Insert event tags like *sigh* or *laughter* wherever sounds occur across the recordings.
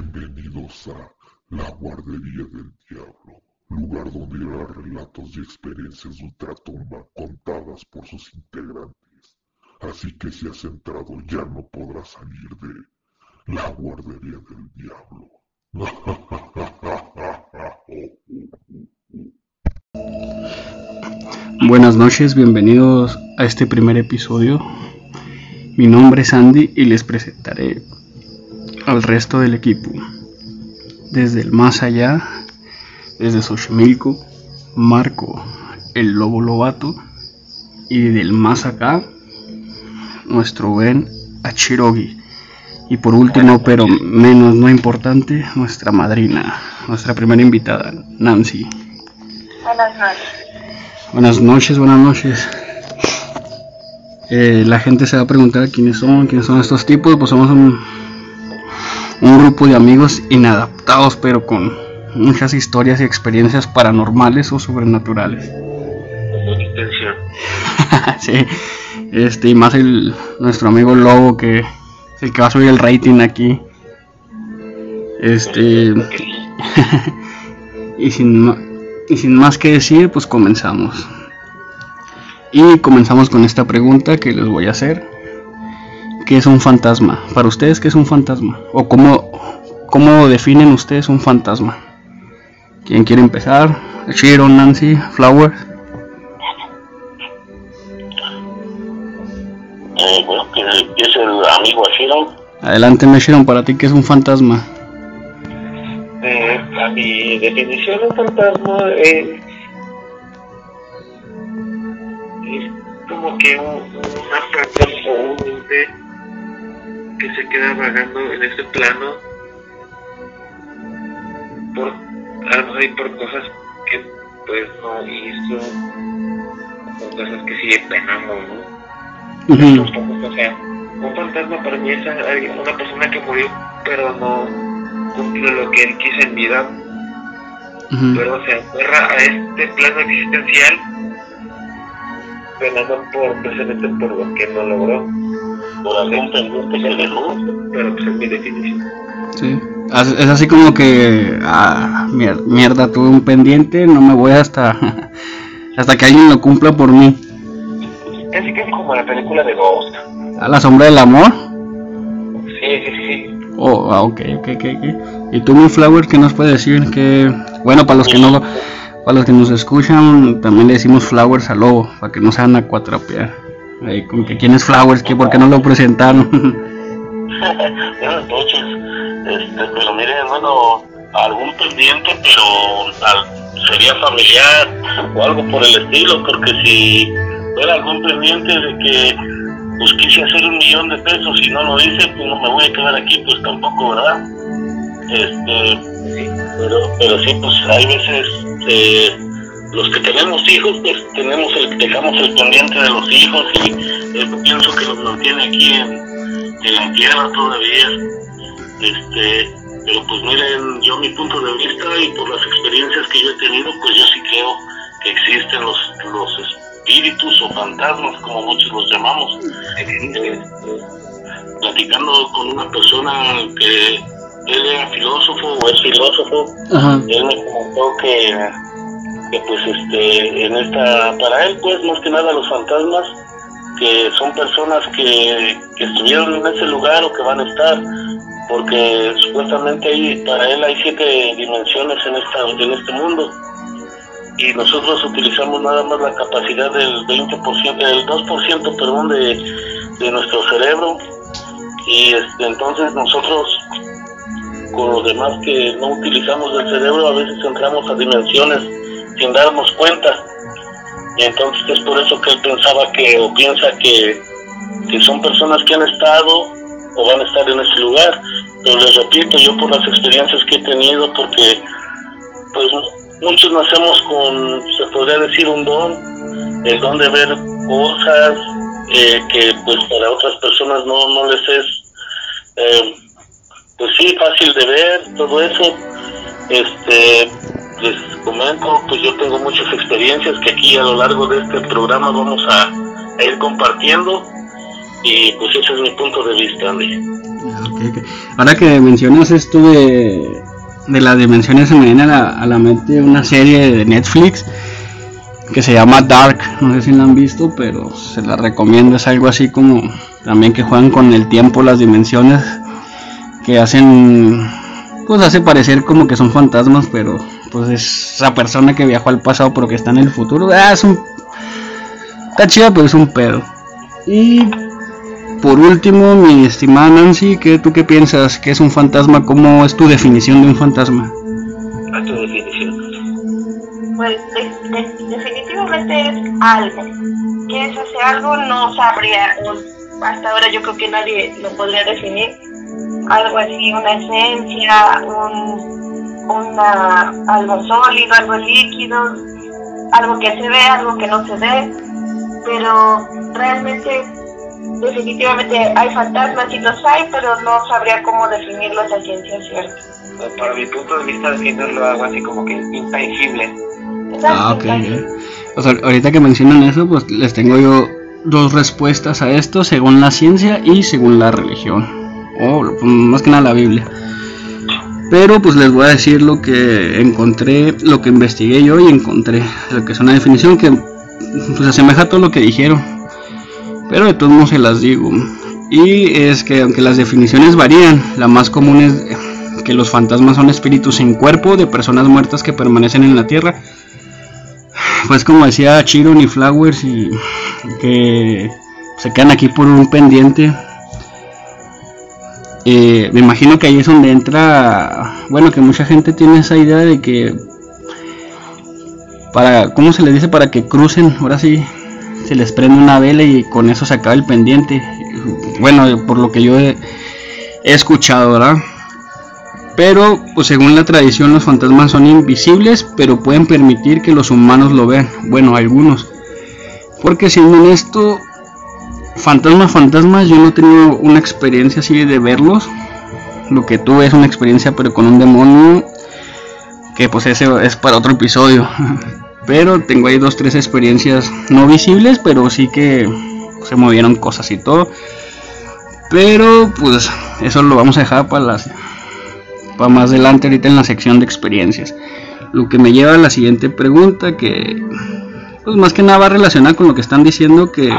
Bienvenidos a la Guardería del Diablo, lugar donde irá relatos y experiencias de ultratumba contadas por sus integrantes. Así que si has entrado ya no podrás salir de la Guardería del Diablo. Buenas noches, bienvenidos a este primer episodio. Mi nombre es Andy y les presentaré al resto del equipo. Desde el más allá, desde Xochimilco, Marco, el Lobo Lobato, y del más acá, nuestro buen Achirogi. Y por último, pero menos no importante, nuestra madrina, nuestra primera invitada, Nancy. Buenas noches. Buenas noches, buenas noches. Eh, la gente se va a preguntar quiénes son, quiénes son estos tipos. Pues somos un, un grupo de amigos inadaptados, pero con muchas historias y experiencias paranormales o sobrenaturales. *laughs* sí, este, y más el, nuestro amigo Lobo que es el que va a subir el rating aquí. Este, *laughs* y sin, y sin más que decir, pues comenzamos. Y comenzamos con esta pregunta que les voy a hacer. ¿Qué es un fantasma? Para ustedes, ¿qué es un fantasma? ¿O cómo, cómo definen ustedes un fantasma? ¿Quién quiere empezar? Shiro, Nancy, Flower. Eh, bueno, que es el amigo Ashiro. Adelante, Meshiron, para ti, ¿qué es un fantasma? Eh, a mi definición de fantasma es, es como que un, una fantasma o un ente que se queda vagando en este plano por a lo mejor y por cosas que pues no hizo o cosas que sí penamos, ¿no? Ujú, O sea, un fantasma para mí es una persona que murió, pero no cumple lo que él quiso en vida, ujú. pero se aferra a este plano existencial, penando por, precisamente por lo que no logró. Por algún pendiente que dejó, pero pues es mi definición. Sí. As- Es así como que, ah, mier- mierda, tuve un pendiente, no me voy hasta, *laughs* hasta que alguien lo cumpla por mí. Casi casi como la película de Ghost. ¿A la sombra del amor? Sí, sí, sí. Oh, ah, ok, ok, ok. ¿Y tú, mi Flower, qué nos puedes decir? Que, bueno, para los que no, para los que nos escuchan, también le decimos Flowers al lobo, para que no se van a cuatrapear. Que quién es Flowers, que por qué no lo presentaron. *laughs* Buenas noches. Este, pero miren, bueno, algún pendiente, pero al- sería familiar o algo por el estilo, porque si fuera algún pendiente de que pues quise hacer un millón de pesos y no lo hice, pues no me voy a quedar aquí, pues tampoco, ¿verdad? Este, pero, pero sí, pues hay veces eh, los que tenemos hijos, pues tenemos el, dejamos el pendiente de los hijos y eh, pienso que los mantiene aquí en, en la tierra todavía. Este, pero pues miren, yo mi punto de vista y por las experiencias que yo he tenido, pues yo sí creo que existen los, los espíritus o fantasmas, como muchos los llamamos. Este, platicando con una persona que él era filósofo o es filósofo, Ajá. él me comentó que, que pues este en esta para él pues más que nada los fantasmas que son personas que, que estuvieron en ese lugar o que van a estar porque supuestamente ahí para él hay siete dimensiones en esta en este mundo y nosotros utilizamos nada más la capacidad del 20% del 2% perdón de, de nuestro cerebro y este, entonces nosotros con los demás que no utilizamos el cerebro, a veces entramos a dimensiones sin darnos cuenta. Y entonces es por eso que él pensaba que, o piensa que, que son personas que han estado o van a estar en ese lugar. Pero les repito, yo por las experiencias que he tenido, porque pues muchos nacemos con, se podría decir, un don, el don de ver cosas eh, que pues para otras personas no, no les es... Eh, pues sí, fácil de ver, todo eso. Este, les comento, pues yo tengo muchas experiencias que aquí a lo largo de este programa vamos a, ir compartiendo y pues ese es mi punto de vista, Andy. Ahora que mencionas esto de, de las dimensiones, se me viene a la, a la mente una serie de Netflix que se llama Dark, no sé si la han visto, pero se la recomiendo, es algo así como también que juegan con el tiempo, las dimensiones, que hacen, pues hace parecer como que son fantasmas, pero pues es esa persona que viajó al pasado pero que está en el futuro, ah, es un, está chida pero es un pedo. Y por último, mi estimada Nancy, ¿qué, ¿tú qué piensas? ¿Qué es un fantasma? ¿Cómo es tu definición de un fantasma? A tu definición. Pues de- de- definitivamente es algo. ¿Qué es ese algo? No sabría. Hasta ahora yo creo que nadie lo podría definir. Algo así, una esencia, un, una, algo sólido, algo líquido, algo que se ve, algo que no se ve. Pero realmente, definitivamente hay fantasmas y los hay, pero no sabría cómo definirlos a ciencia cierta. Para mi punto de vista, definirlo algo así como que intangible. Ah, ok. O sea, ahorita que mencionan eso, pues les tengo yo dos respuestas a esto según la ciencia y según la religión. O pues, más que nada la Biblia. Pero pues les voy a decir lo que encontré, lo que investigué yo y encontré. Lo que es una definición que pues asemeja a todo lo que dijeron. Pero de todos modos se las digo. Y es que aunque las definiciones varían, la más común es que los fantasmas son espíritus sin cuerpo de personas muertas que permanecen en la tierra pues como decía Chiron y Flowers y que se quedan aquí por un pendiente Me imagino que ahí es donde entra bueno que mucha gente tiene esa idea de que para cómo se les dice para que crucen ahora sí se les prende una vela y con eso se acaba el pendiente bueno por lo que yo he, he escuchado verdad pero, pues según la tradición, los fantasmas son invisibles, pero pueden permitir que los humanos lo vean. Bueno, algunos. Porque siendo honesto, fantasmas, fantasmas, yo no he tenido una experiencia así de verlos. Lo que tuve es una experiencia, pero con un demonio. Que pues ese es para otro episodio. *laughs* Pero tengo ahí dos, tres experiencias no visibles, pero sí que se movieron cosas y todo. Pero pues eso lo vamos a dejar para las para más adelante ahorita en la sección de experiencias. Lo que me lleva a la siguiente pregunta que pues más que nada va relacionada con lo que están diciendo que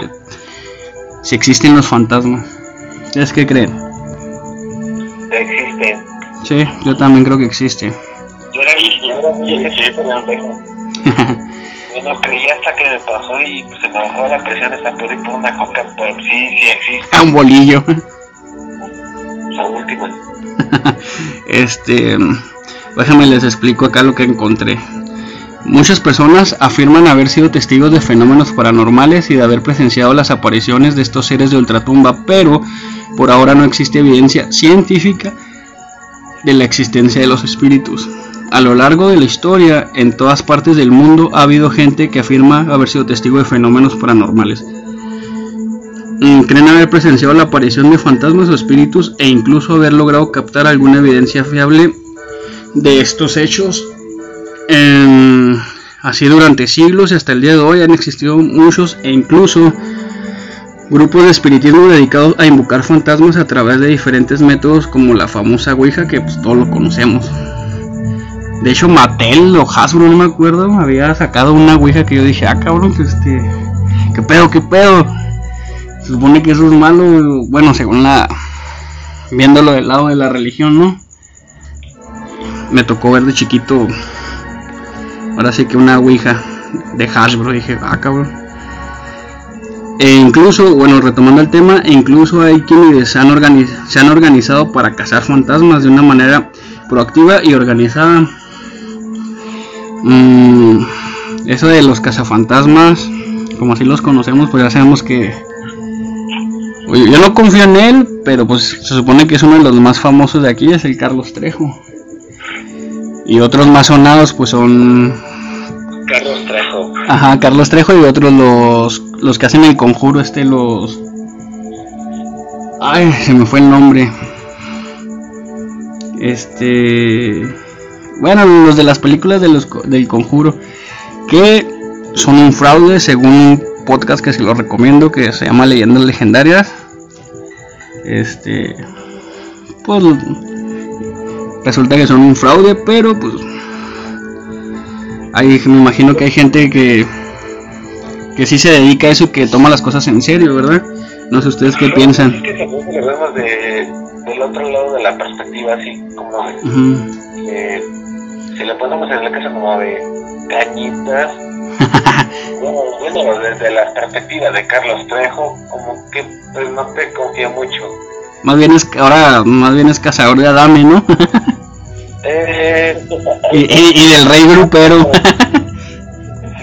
si existen los fantasmas. ¿Ustedes qué creen? Existen. Sí, yo también creo que existe. Yo era, yo era pendejo. *laughs* Yo no creía hasta que me pasó y pues, se me bajó la presión por ir por una coca, pero sí, sí existe. A *laughs* un bolillo. La última. *laughs* Este, déjame les explico acá lo que encontré. Muchas personas afirman haber sido testigos de fenómenos paranormales y de haber presenciado las apariciones de estos seres de ultratumba, pero por ahora no existe evidencia científica de la existencia de los espíritus. A lo largo de la historia, en todas partes del mundo ha habido gente que afirma haber sido testigo de fenómenos paranormales. Mm, Creen haber presenciado la aparición de fantasmas o espíritus e incluso haber logrado captar alguna evidencia fiable de estos hechos. Em, así durante siglos y hasta el día de hoy han existido muchos e incluso grupos de espiritismo dedicados a invocar fantasmas a través de diferentes métodos como la famosa Ouija que pues, todos lo conocemos. De hecho Mattel o Hasbro, no me acuerdo, había sacado una Ouija que yo dije, ah cabrón, que este... ¿Qué pedo, qué pedo? Se supone que eso es malo, bueno, según la... Viéndolo del lado de la religión, ¿no? Me tocó ver de chiquito... Ahora sí que una Ouija de Hasbro, dije, ah cabrón. E incluso, bueno, retomando el tema, e incluso hay quienes se han, organizado para cazar fantasmas de una manera proactiva y organizada. Mm, eso de los cazafantasmas, como así los conocemos, pues ya sabemos que... Oye, yo no confío en él, pero pues se supone que es uno de los más famosos de aquí, es el Carlos Trejo. Y otros más sonados pues son Carlos Trejo. Ajá, Carlos Trejo y otros los, los que hacen el conjuro, este, los... Ay, se me fue el nombre. Este... Bueno, los de las películas de los, del conjuro, que son un fraude según un podcast que se lo recomiendo, que se llama Leyendas Legendarias. Este... pues resulta que son un fraude, pero pues ahí me imagino que hay gente que que sí se dedica a eso, que toma las cosas en serio, ¿verdad? No sé ustedes qué piensan. Es que también lo vemos de, del otro lado de la perspectiva, así como de, si le ponemos en la casa como de cañitas, *laughs* bueno, bueno, desde la perspectiva de Carlos Trejo, como que pues no te confía mucho. Más bien es ahora más bien es cazador de Adame, ¿no? *laughs* Eh, y, y- y del rey grupero.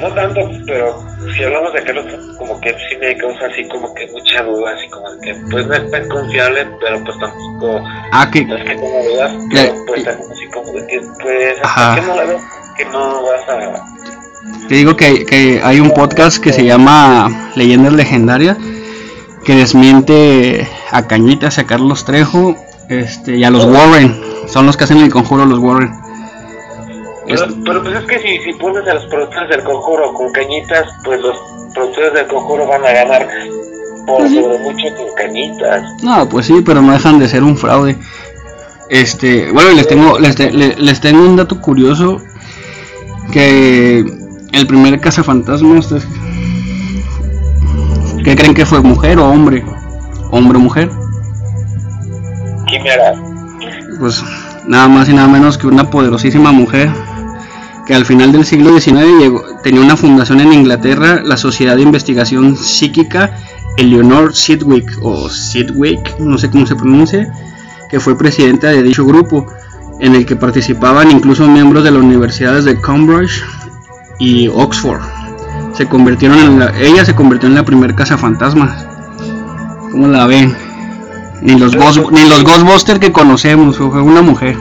No tanto, *laughs* pero si hablamos de Carlos, como que sí me causa así como que mucha duda, así como que pues no es tan confiable, pero pues tampoco ah, que no es que tengo dudas, pero pues también así como de que pues Ajá. que no la ves, que no vas a... Te digo que, que hay un podcast que se llama Leyendas Legendarias que desmiente a Cañitas, a Carlos Trejo este, y a los Warren. Son los que hacen el conjuro los Warren. Pero, Es- pero pues es que si, si pones a los productores del conjuro con cañitas, pues los productores del conjuro van a ganar por sobre mucho con cañitas. No, pues sí, pero no dejan de ser un fraude. Este, bueno, y les tengo, les, te- le- les tengo un dato curioso que el primer cazafantasmas, ¿ustedes ¿qué creen que fue mujer o hombre? Hombre o mujer. Quimera. Pues nada más y nada menos que una poderosísima mujer que al final del siglo XIX llegó, tenía una fundación en Inglaterra, la Sociedad de Investigación Psíquica Eleanor Sidwick o Sidwick, no sé cómo se pronuncia, que fue presidenta de dicho grupo, en el que participaban incluso miembros de las universidades de Cambridge y Oxford. Se convirtieron en la, ella se convirtió en la primer casa fantasmas. ¿Cómo la ven? Ni los, Ghost- ni los Ghostbusters que conocemos, fue una mujer.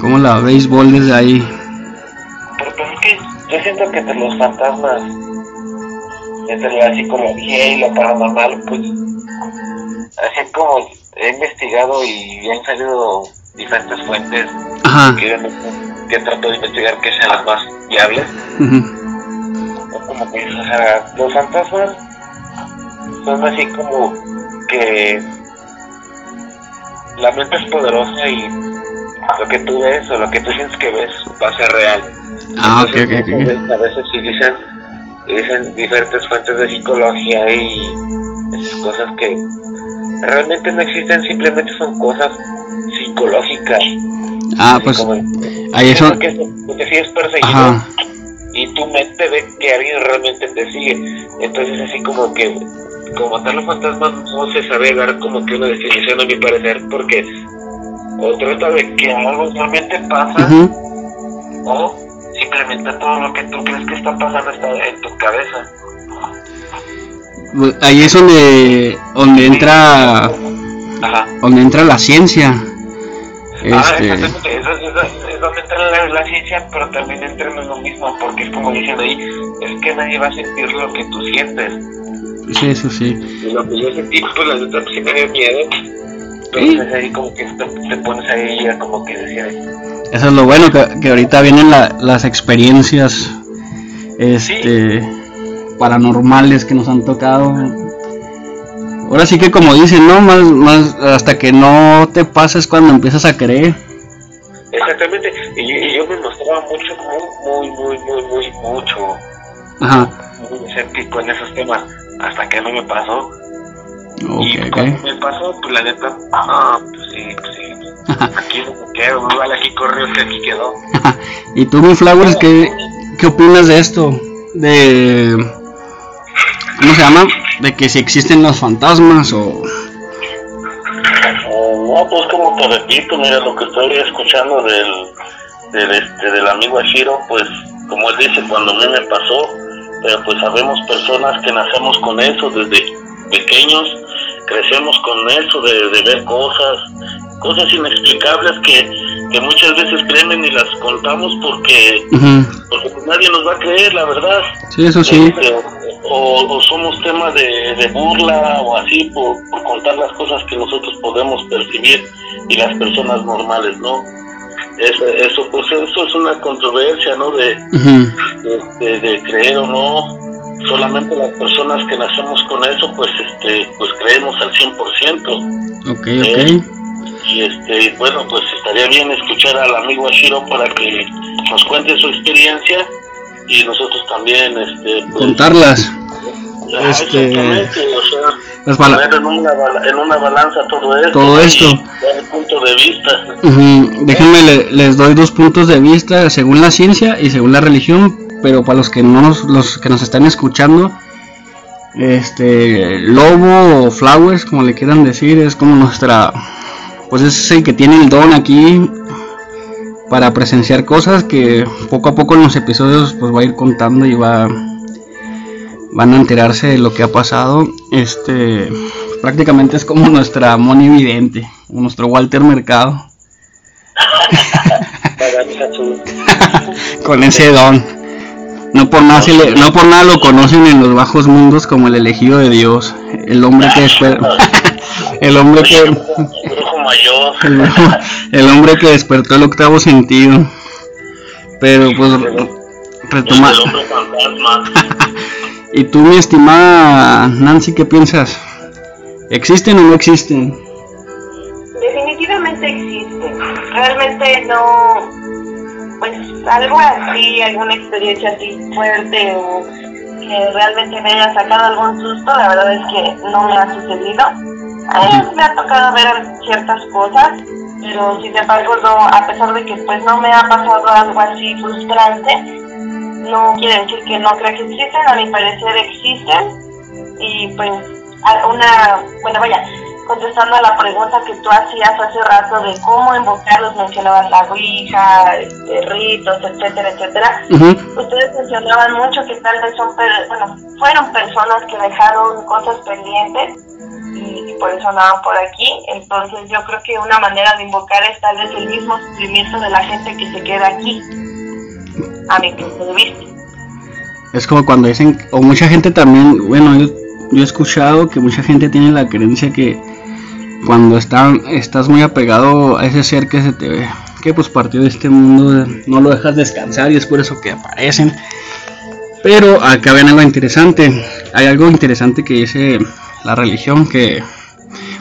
¿Cómo la béisbol desde ahí? Pero pues es que yo siento que entre los fantasmas, entre la psicología y lo paranormal, pues así como he investigado y han salido diferentes fuentes Ajá. que, que trato de investigar que sean las más viables, es como que o sea, los fantasmas son así como que la mente es poderosa y lo que tú ves o lo que tú sientes que ves va a ser real. Ah, ok, Entonces, ok, ok. A veces dicen, dicen diferentes fuentes de psicología y esas cosas que realmente no existen, simplemente son cosas psicológicas. Ah, pues como- ahí eso. Porque, porque si es perseguido Ajá. Y tu mente ve que alguien realmente te sigue. Entonces así como que, como tal los fantasmas no se sabe dar como que una definición a mi parecer, porque o trata de que algo realmente pasa, o simplemente todo lo que tú crees que está pasando está en tu cabeza. Pues, Ahí es donde, donde entra, Ajá. donde entra la ciencia. Ah, Este, exactamente, eso, eso- es donde entra la, la ciencia, pero también entra en lo mismo, porque es como dicen ahí, es que nadie va a sentir lo que tú sientes. sí, eso sí. Y lo que yo sentí, pues la neta, pues sí me dio miedo. Entonces ahí como que te, te pones ahí a como que decir, Eso es lo bueno, que, que ahorita vienen la- las experiencias este, paranormales que nos han tocado. Ahora sí que como dicen, ¿no? Más, más hasta que no te pases cuando empiezas a creer. Exactamente, y, yo- y yo me mostraba mucho, muy, muy, muy, muy, mucho, Ajá. muy escéptico en esos temas, hasta que no me pasó. Ok, y cuando me pasó, pues la neta, ah, pues sí, pues sí, *laughs* aquí no me quedo, igual aquí corrió que aquí quedó. *laughs* ¿Y tú, mi Flowers, qué, qué opinas de esto? De... ¿Cómo se llama? De que si existen los fantasmas o... No, pues repito, mira, lo que estoy escuchando del, del, este, del amigo Ashiro, pues como él dice, cuando a mí me pasó, pero pues sabemos personas que nacemos con eso desde pequeños, crecemos con eso de ver cosas, cosas inexplicables que, que muchas veces créeme y las contamos porque, Ujú. porque pues nadie nos va a creer, la verdad. Sí, eso sí. Este, o, o somos tema de, de burla o así por, por contar las cosas que nosotros podemos percibir y las personas normales no eso, eso pues eso es una controversia no de, de, de- de creer o no solamente las personas que nacemos con eso, pues este, pues creemos al 100%. Ok, ok. Y este, bueno, pues estaría bien escuchar al amigo Ashiro para que nos cuente su experiencia y nosotros también este, pues, contarlas. este, o sea, poner en una, en una balanza todo esto. Todo esto. punto de vista. Déjenme, les doy dos puntos de vista según la ciencia y según la religión, pero para los que no nos, los que nos están escuchando, este lobo o flowers, como le quieran decir, es como nuestra pues es el que tiene el don aquí para presenciar cosas que poco a poco en los episodios pues va a ir contando y va van a enterarse de lo que ha pasado. Este prácticamente es como nuestra Moni Vidente, nuestro Walter Mercado. *laughs* Con ese don. No por, nada no por nada lo conocen en los bajos mundos como el elegido de Dios, el hombre que espera. *laughs* el hombre que *laughs* el, hombre que despertó el octavo sentido. Pero pues retomar *laughs* y tú mi estimada Nancy qué piensas existen o no existen definitivamente existen. Realmente no pues algo así alguna experiencia así fuerte o que realmente me haya sacado algún susto la verdad es que no me ha sucedido me ha tocado ver ciertas cosas, pero sin embargo no, a pesar de que pues no me ha pasado algo así frustrante, no quiere decir que no crea que existen, a mi parecer existen. Y pues una, bueno vaya, contestando a la pregunta que tú hacías hace rato de cómo invocarlos, mencionaban la Ouija, este, ritos, etcétera, etcétera. Ustedes mencionaban mucho que tal vez son, bueno, fueron personas que dejaron cosas pendientes y, por eso andaban por aquí. Entonces yo creo que una manera de invocar es tal vez el mismo sufrimiento de la gente que se queda aquí, a mi punto de vista. Es como cuando dicen, o mucha gente también, bueno, yo, yo he escuchado que mucha gente tiene la creencia que cuando estás muy apegado a ese ser que se te ve, que pues partió de este mundo, no lo dejas descansar y es por eso que aparecen. Pero acá ven algo interesante. Hay algo interesante que dice la religión que...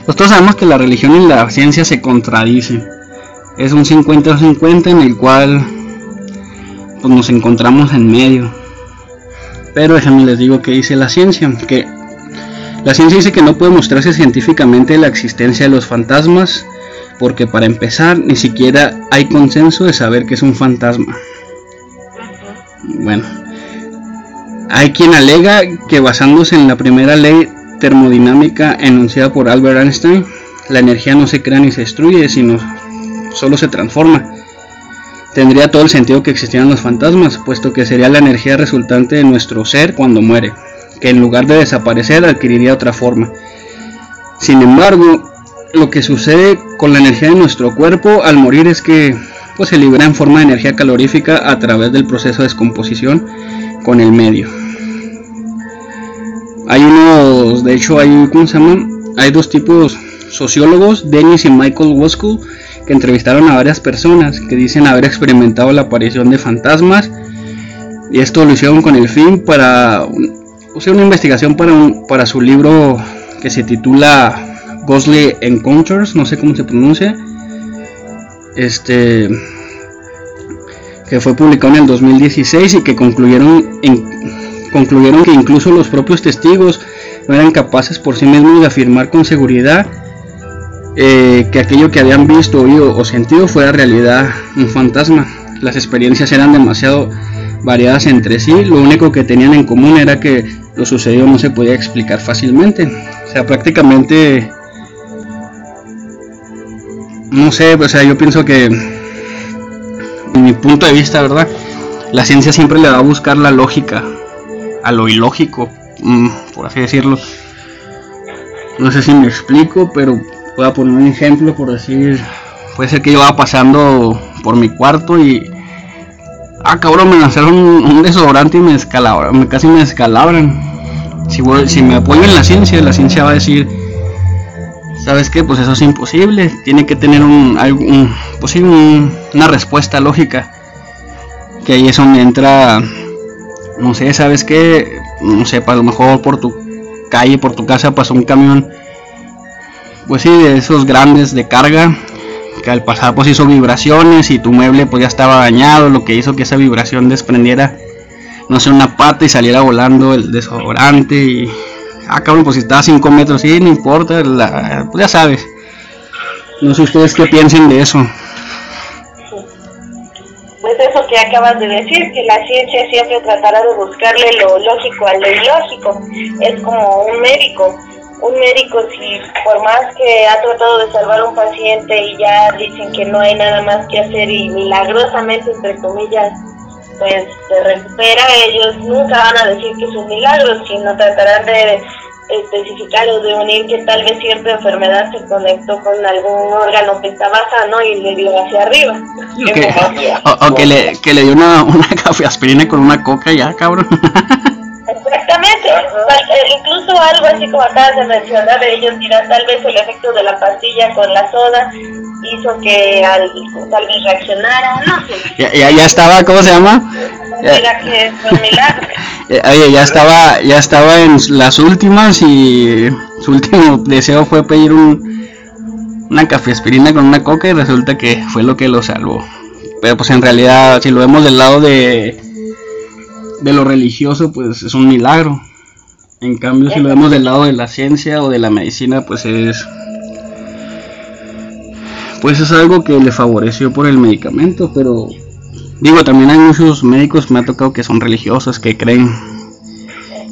Pues todos sabemos que la religión y la ciencia se contradicen. Es un 50-50 en el cual pues, nos encontramos en medio. Pero déjenme les digo que dice la ciencia, que la ciencia dice que no puede mostrarse científicamente la existencia de los fantasmas, porque para empezar ni siquiera hay consenso de saber que es un fantasma. Bueno, hay quien alega que basándose en la primera ley termodinámica enunciada por Albert Einstein, la energía no se crea ni se destruye, sino solo se transforma. Tendría todo el sentido que existieran los fantasmas, puesto que sería la energía resultante de nuestro ser cuando muere que en lugar de desaparecer adquiriría otra forma. Sin embargo, lo que sucede con la energía de nuestro cuerpo al morir es que pues, se libera en forma de energía calorífica a través del proceso de descomposición con el medio. Hay unos, de hecho hay, ¿cómo se Hay dos tipos sociólogos, Dennis y Michael Woskul, que entrevistaron a varias personas que dicen haber experimentado la aparición de fantasmas y esto lo hicieron con el fin para puse una investigación para, para su libro que se titula Ghostly Encounters, no sé cómo se pronuncia. Este que fue publicado en el 2016 y que concluyeron concluyeron que incluso los propios testigos no eran capaces por sí mismos de afirmar con seguridad eh, que aquello que habían visto, oído o sentido fuera realidad un fantasma. Las experiencias eran demasiado variadas entre sí, lo único que tenían en común era que lo sucedido no se podía explicar fácilmente. O sea, prácticamente, no sé, o sea, yo pienso que, en mi punto de vista, ¿verdad? La ciencia siempre le va a buscar la lógica a lo ilógico, mm, por así decirlo. No sé si me explico, pero voy a poner un ejemplo por decir, puede ser que yo vaya pasando por mi cuarto y ah cabrón, me lanzaron un, desodorante y me descalabran, casi me descalabran. Si, si me apoyo en la ciencia, la ciencia va a decir, ¿sabes qué? Pues eso es imposible, tiene que tener un, un, pues una respuesta lógica. Que ahí es donde entra, no sé, ¿sabes qué? no sé, a lo mejor por tu calle, por tu casa pasó un camión, pues sí, de esos grandes de carga, que al pasar pues hizo vibraciones y tu mueble pues ya estaba dañado, lo que hizo que esa vibración desprendiera, no sé, una pata y saliera volando el desodorante y... Ah, cabrón, pues si está a 5 metros, sí, no importa, pues ya sabes. No sé ustedes qué piensen de eso. Pues eso que acabas de decir, que la ciencia siempre tratará de buscarle lo lógico a lo ilógico. Es como un médico un médico si por más que ha tratado de salvar a un paciente y ya dicen que no hay nada más que hacer y milagrosamente entre comillas pues se recupera ellos nunca van a decir que es un milagro sino tratarán de especificar o de unir que tal vez cierta enfermedad se conectó con algún órgano que estaba sano y le dio hacia arriba. O, que, le, que le dio una, una *laughs* café aspirina con una coca ya, cabrón. *laughs* Exactamente, eh, incluso algo así como acabas de mencionar, ellos dirán tal vez el efecto de la pastilla con la soda hizo que al, tal vez reaccionara, no sé. Ya, ya, estaba, ¿cómo se llama? Mira que fue un milagro. *laughs* Eh, oye, ya estaba, ya estaba en las últimas y su último deseo fue pedir un, una café aspirina con una coca y resulta que fue lo que lo salvó. Pero pues en realidad, si lo vemos del lado de de lo religioso, pues es un milagro. En cambio, si lo vemos del lado de la ciencia o de la medicina, pues es pues es algo que le favoreció por el medicamento, pero digo, también hay muchos médicos me ha tocado que son religiosos, que creen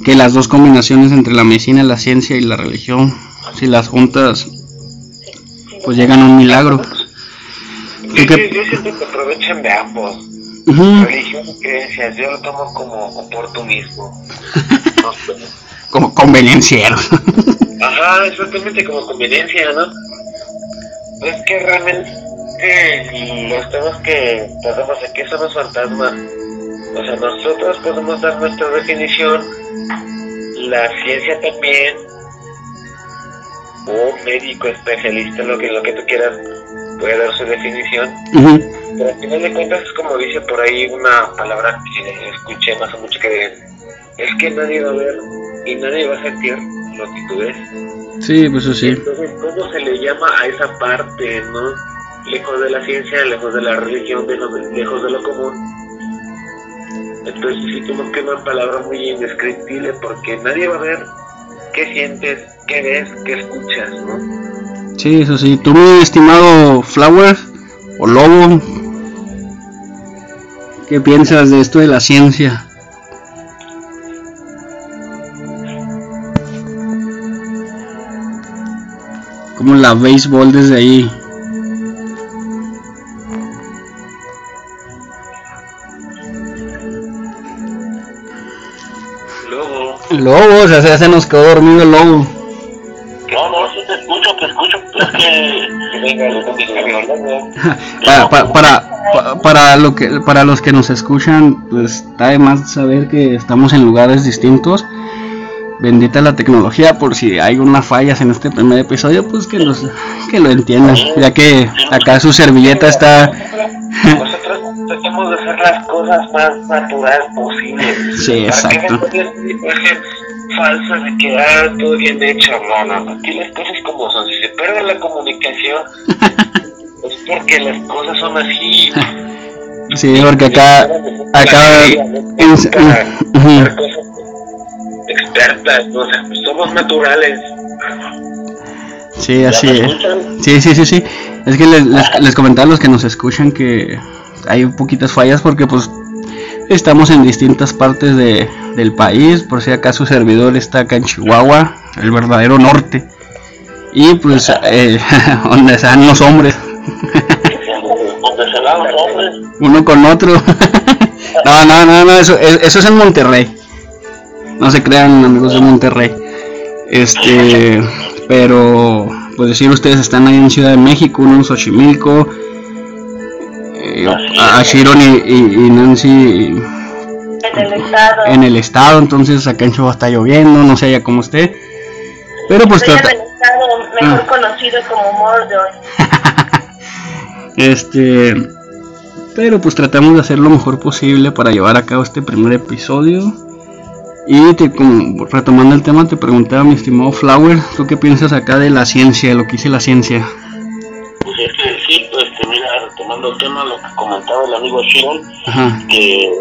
que las dos combinaciones entre la medicina, la ciencia y la religión, si las juntas, pues llegan a un milagro. Yo, siento que aprovechan de ambos religión y creencias, yo lo tomo como oportunismo. *laughs* como convenienciero. *laughs* Ajá, exactamente como conveniencia, ¿no? Es que realmente los temas que tratamos aquí son los fantasmas. O sea, nosotros podemos dar nuestra definición, la ciencia también, un médico especialista, lo que, lo que tú quieras, puede dar su definición. Pero al final de cuentas es como dice por ahí una palabra que escuché más o mucho que es que nadie va a ver y nadie va a sentir lo que tú ves. Sí, pues eso sí. Entonces, ¿cómo se le llama a esa parte, no? Lejos de la ciencia, lejos de la religión, lejos de, lejos de lo común. Entonces sí como que una palabra muy indescriptible porque nadie va a ver qué sientes, qué ves, qué escuchas, ¿no? Sí, eso sí. Tú, mi estimado Flowers o Lobo, ¿Qué piensas de esto de la ciencia? ¿Cómo la béisbol desde ahí? Lobo. Lobo, o sea, se nos quedó dormido el lobo. No, no, sí te escucho, te escucho. Es que... para, para, para, para, lo que, para los que nos escuchan, pues está de más saber que estamos en lugares distintos. Bendita la tecnología, por si hay unas fallas en este primer episodio, pues que, los, que lo entiendan, ya que acá su servilleta está... Nosotros tratamos de hacer las cosas más naturales posibles. Sí, exacto. Que falsa de que ah, todo bien hecho. No, no, no. Aquí las cosas como son. Si se pierde la comunicación, *laughs* es porque las cosas son así. Sí, porque acá, acá, *laughs* expertas, ¿no? o sea, somos naturales. Sí, así es. Sí, sí, sí, sí. Es que les, les, les comentaba a los que nos escuchan que hay poquitas fallas porque pues estamos en distintas partes de, del país, por si acaso su servidor está acá en Chihuahua, el verdadero norte, y pues eh, *laughs* donde están los hombres. Uno con otro. *laughs* no, no, no, no, eso, eso es en Monterrey. No se crean amigos de Monterrey. Este, pero, pues decir, ustedes están ahí en Ciudad de México, uno en Xochimilco, eh, a Shiron y, y, Nancy en el estado. en el estado, entonces acá en Chihuahua está lloviendo, no sé ya cómo esté. Pero pues Estoy trata... en el estado mejor Ah. conocido como Mordor. *laughs* Este, pero pues tratamos de hacer lo mejor posible para llevar a cabo este primer episodio. Y te, como, retomando el tema, te preguntaba, mi estimado Flower, ¿tú qué piensas acá de la ciencia, de lo que dice la ciencia? Retomando el tema, lo que comentaba el amigo Shiron, que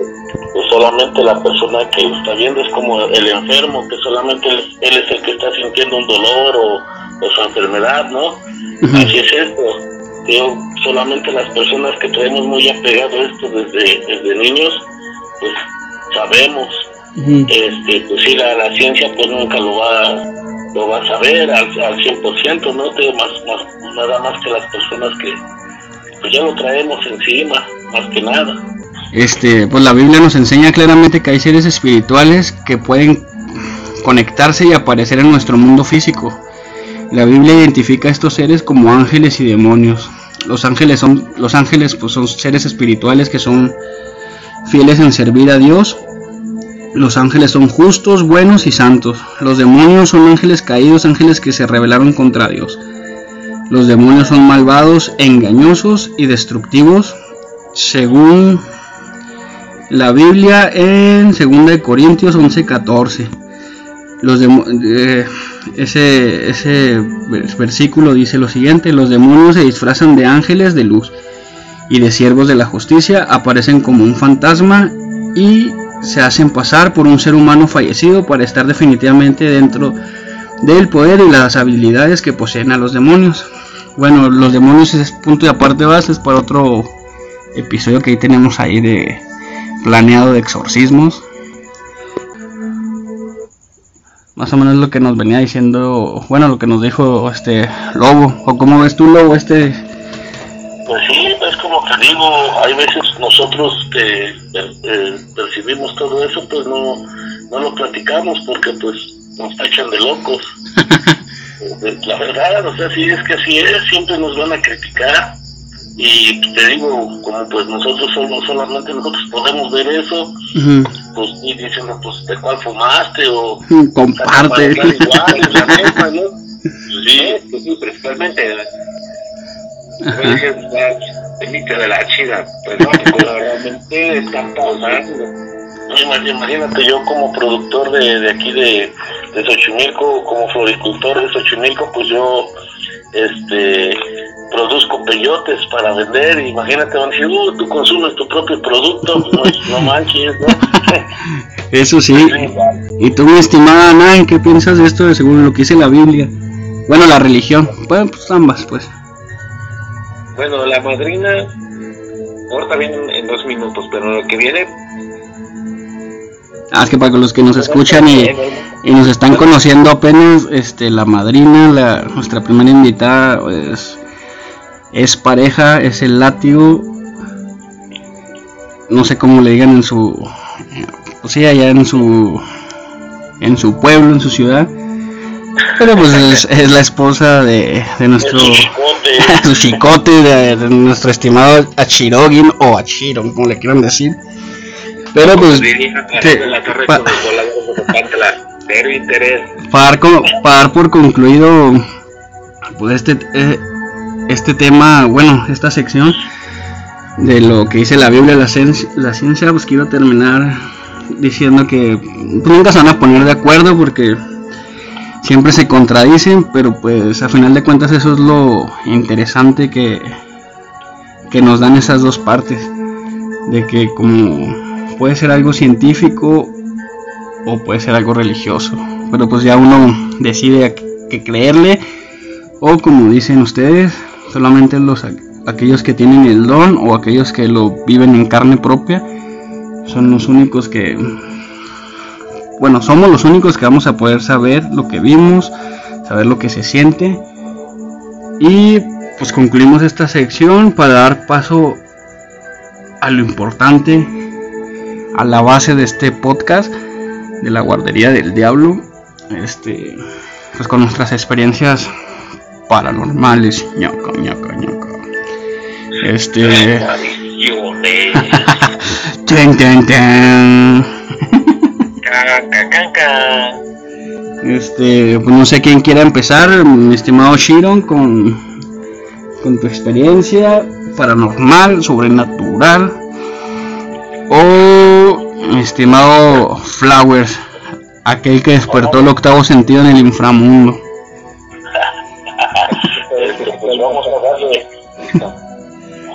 solamente la persona que está viendo es como el enfermo, que solamente él, él es el que está sintiendo un dolor o, o su enfermedad, ¿no? Así es esto. Yo, solamente las personas que traemos muy apegado a esto desde, desde niños, pues sabemos. Este pues sí la, la ciencia pues nunca lo va lo va a saber al, al 100% no Te- más, más nada más que las personas que pues ya lo traemos encima más que nada Este, pues la Biblia nos enseña claramente que hay seres espirituales que pueden conectarse y aparecer en nuestro mundo físico. La Biblia identifica a estos seres como ángeles y demonios. Los ángeles son los ángeles pues son seres espirituales que son fieles en servir a Dios. Los ángeles son justos, buenos y santos. Los demonios son ángeles caídos, ángeles que se rebelaron contra Dios. Los demonios son malvados, engañosos y destructivos, según la Biblia en 2 de Corintios 11:14. Los eh, ese, ese vers- versículo dice lo siguiente, los demonios se disfrazan de ángeles de luz y de siervos de la justicia, aparecen como un fantasma y se hacen pasar por un ser humano fallecido para estar definitivamente dentro del poder y las habilidades que poseen a los demonios. Bueno, los demonios es punto de aparte base, es para otro episodio que ahí tenemos ahí de planeado de exorcismos. Más o menos lo que nos venía diciendo, bueno, lo que nos dijo este Lobo, o cómo ves tú Lobo, este pues sí es como te digo hay veces nosotros que eh, percibimos todo eso pues no no lo platicamos porque pues nos tachan de locos Eh, *laughs* la verdad, o sea, sí es que así es, siempre nos van a criticar y te digo, como pues nosotros somos solamente nosotros podemos ver eso, pues y dicen, pues de cuál fumaste o comparte. igual, es la *laughs* misma, ¿no? Sí, Pues sí, principalmente. Emite de la chida. Pues no, realmente están pausando. Imagínate yo como productor de, de aquí de, de Xochimilco, como floricultor de Xochimilco, pues yo este produzco peyotes para vender, imagínate, van a decir, uh, tú consumes tu propio producto, no, no *laughs* manches, ¿no? *laughs* Eso sí. Y tú, mi estimada Nan, ¿qué piensas de esto de según lo que dice la Biblia? Bueno, la religión. Bueno, pues ambas, pues. Bueno, la madrina. Ahorita viene en, en dos minutos, pero lo que viene. Ah, es que para los que nos escuchan y, y nos están conociendo apenas, este, la madrina, la, nuestra primera invitada, es, es pareja, es el látigo. No sé cómo le digan en su, pues sí, allá en su, en su pueblo, en su ciudad. Pero pues es, es la esposa de, de nuestro, Su chicote. su *laughs* chicote, de, de nuestro estimado Achirogin o Achiron, como le quieran decir. Pero pues, Diría sí, en la torre pa- con los voladores de Pantla. Cero interés. para dar, co- para dar por concluido pues este eh, este tema bueno esta sección de lo que dice la Biblia la ciencia, la ciencia pues quiero terminar diciendo que pues, nunca se van a poner de acuerdo porque siempre se contradicen pero pues a final de cuentas eso es lo interesante que que nos dan esas dos partes de que como puede ser algo científico o puede ser algo religioso. Pero pues ya uno decide a qué creerle o como dicen ustedes, solamente los aquellos que tienen el don o aquellos que lo viven en carne propia son los únicos que bueno, somos los únicos que vamos a poder saber lo que vimos, saber lo que se siente. Y pues concluimos esta sección para dar paso a lo importante, a la base de este podcast de la guardería del diablo este pues con nuestras experiencias paranormales ñaca ñaca ñaca este *laughs* ten, ten, ten. Este pues no sé quién quiera empezar mi estimado Shiron con con tu experiencia paranormal sobrenatural o mi estimado Flowers aquel que despertó el octavo sentido en el inframundo. Pues vamos a darle,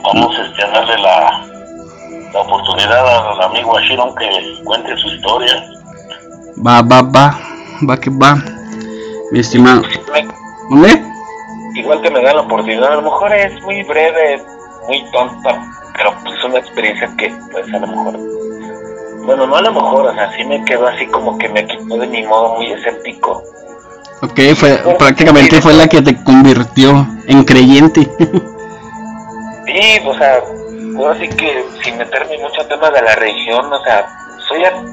vamos este, a darle la, la oportunidad al amigo Ashiron que cuente su historia. Va, va, va, va que va. Mi estimado. ¿Dónde? Igual que me da la oportunidad, a lo mejor es muy breve, muy tonta, pero pues es una experiencia que pues a lo mejor, bueno, no a lo mejor, o sea, sí me quedó así como que me quitó de mi modo muy escéptico. Ok, fue, prácticamente fue la que te convirtió en creyente. *laughs* Sí, o sea, ahora sí que sin meterme mucho en temas de la religión, o sea, soy a-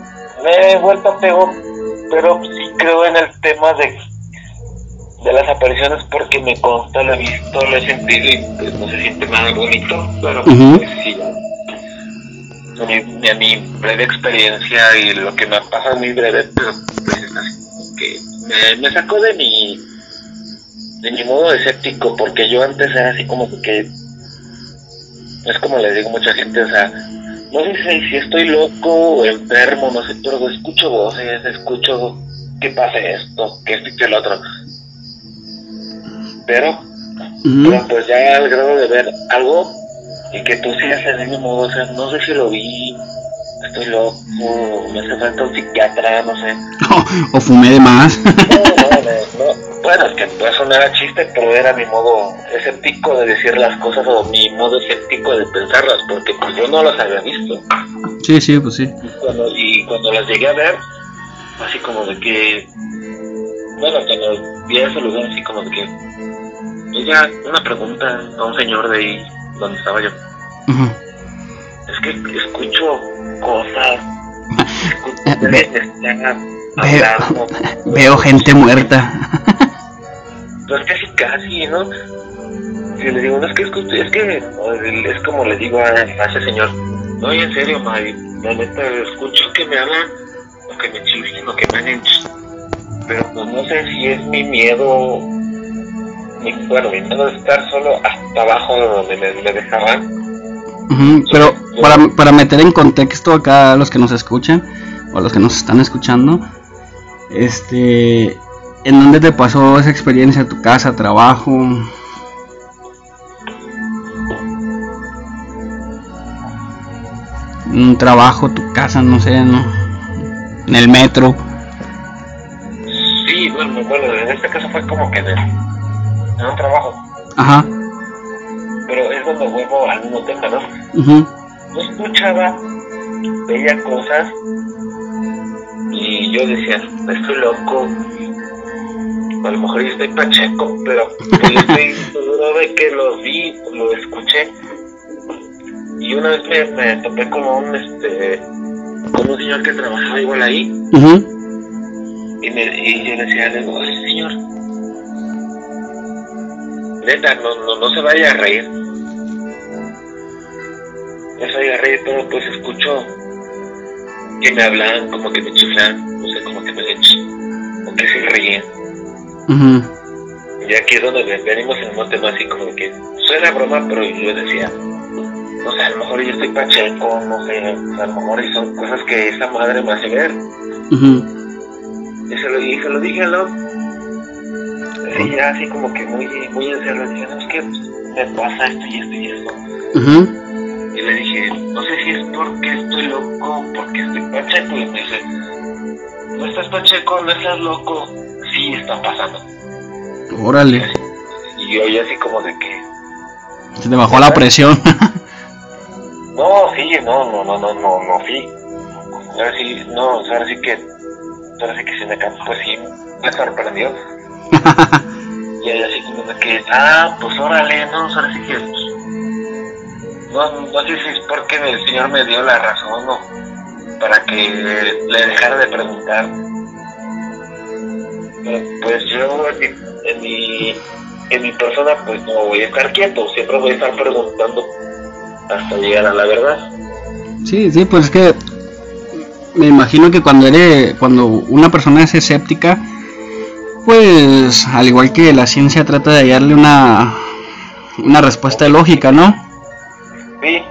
me he vuelto apego, pero sí creo en el tema de de las apariciones porque me consta, lo he visto, lo he sentido y pues no se siente nada bonito, pero Ujú. pues sí. Mi, mi, mi breve experiencia y lo que me ha pasado muy breve, pero pues es así que me, me sacó de mi de mi modo escéptico porque yo antes era así como que es como le digo a mucha gente, o sea, no sé si, estoy loco o enfermo, no sé, pero escucho voces, escucho que pasa esto, que esto y que lo otro. Pero, Ujú. pero pues ya al grado de ver algo y que tú sigas en el mismo modo, o sea, no sé si lo vi, estoy loco, me hace falta un psiquiatra, no sé. *laughs* o fumé de más. No, no, no, no. Bueno, es que puede sonar a chiste, pero era mi modo escéptico de decir las cosas o mi modo escéptico de pensarlas, porque pues yo no las había visto. sí, sí, pues sí. Y cuando, y cuando las llegué a ver, así como de que, bueno, cuando vi ese lugar, así como de que, ya, una pregunta a un señor de ahí donde estaba yo. Es que escucho cosas, escucho Eh, que ve- *laughs* Veo, gente muerta. *laughs* Pues casi casi, ¿no? Si le digo, no es que escucho, es que es como le digo a, a ese señor, no, y en serio, Mari, la neta escucho que me hablan, o que me chiflen, o que me hagan pero pues no sé si es mi miedo, mi, bueno, mi miedo de estar solo hasta abajo de donde me, me dejaban. Pero para, para meter en contexto acá a los que nos escuchan o a los que nos están escuchando, este, ¿en dónde te pasó esa experiencia? ¿Tu casa, trabajo? Un trabajo, tu casa, no sé, ¿no? En el metro. Sí, bueno, bueno, en este caso fue como que en, el- en un trabajo, Ajá. pero es donde vuelvo al mismo tema, ¿no? ujú, yo escuchaba, veía cosas y yo decía, estoy loco, a lo mejor yo estoy pacheco, pero pues, yo estoy *laughs* seguro de que lo vi, lo escuché. Y una vez me, me topé con un, este, con un señor que trabajaba igual ahí ujú, y, me, y yo le decía, le digo, "Ay, señor, neta, no, no, no se vaya a reír. No se vaya a reír, pero pues escucho que me hablan, como que me chiflan, no sé, como que me echan, o que se ríen. ujú. Y aquí es donde ve- venimos en un tema así como que suena broma, pero yo decía, no sé, a lo mejor yo estoy pacheco, no sé, a lo mejor y son cosas que esa madre me hace ver. ujú. Y se lo, y se lo dije, ¿no? Ya así como que muy, muy en serio, dije, no, es que me pasa esto y esto y esto. Y le dije, no sé si es porque estoy loco, porque estoy pacheco. Y me dice, no estás pacheco, no estás loco. Sí, está pasando. Órale, Y yo ya así como de que, se te bajó la presión. *laughs* no, sí, no, no, no, no, no, no, sí. Ahora sí, no, ahora sí que, ahora sí que se me cambió, pues sí, me sorprendió. *laughs* Y así como que, ah, pues órale, no, ahora sí que, pues, no, no sé si es porque el Señor me dio la razón o para que le dejara de preguntar. Pues yo en mi, en mi, en mi persona pues no voy a estar quieto, siempre voy a estar preguntando hasta llegar a la verdad. Sí, sí, pues es que me imagino que cuando eres, cuando una persona es escéptica, pues al igual que la ciencia trata de hallarle una una respuesta lógica, ¿no? Sí,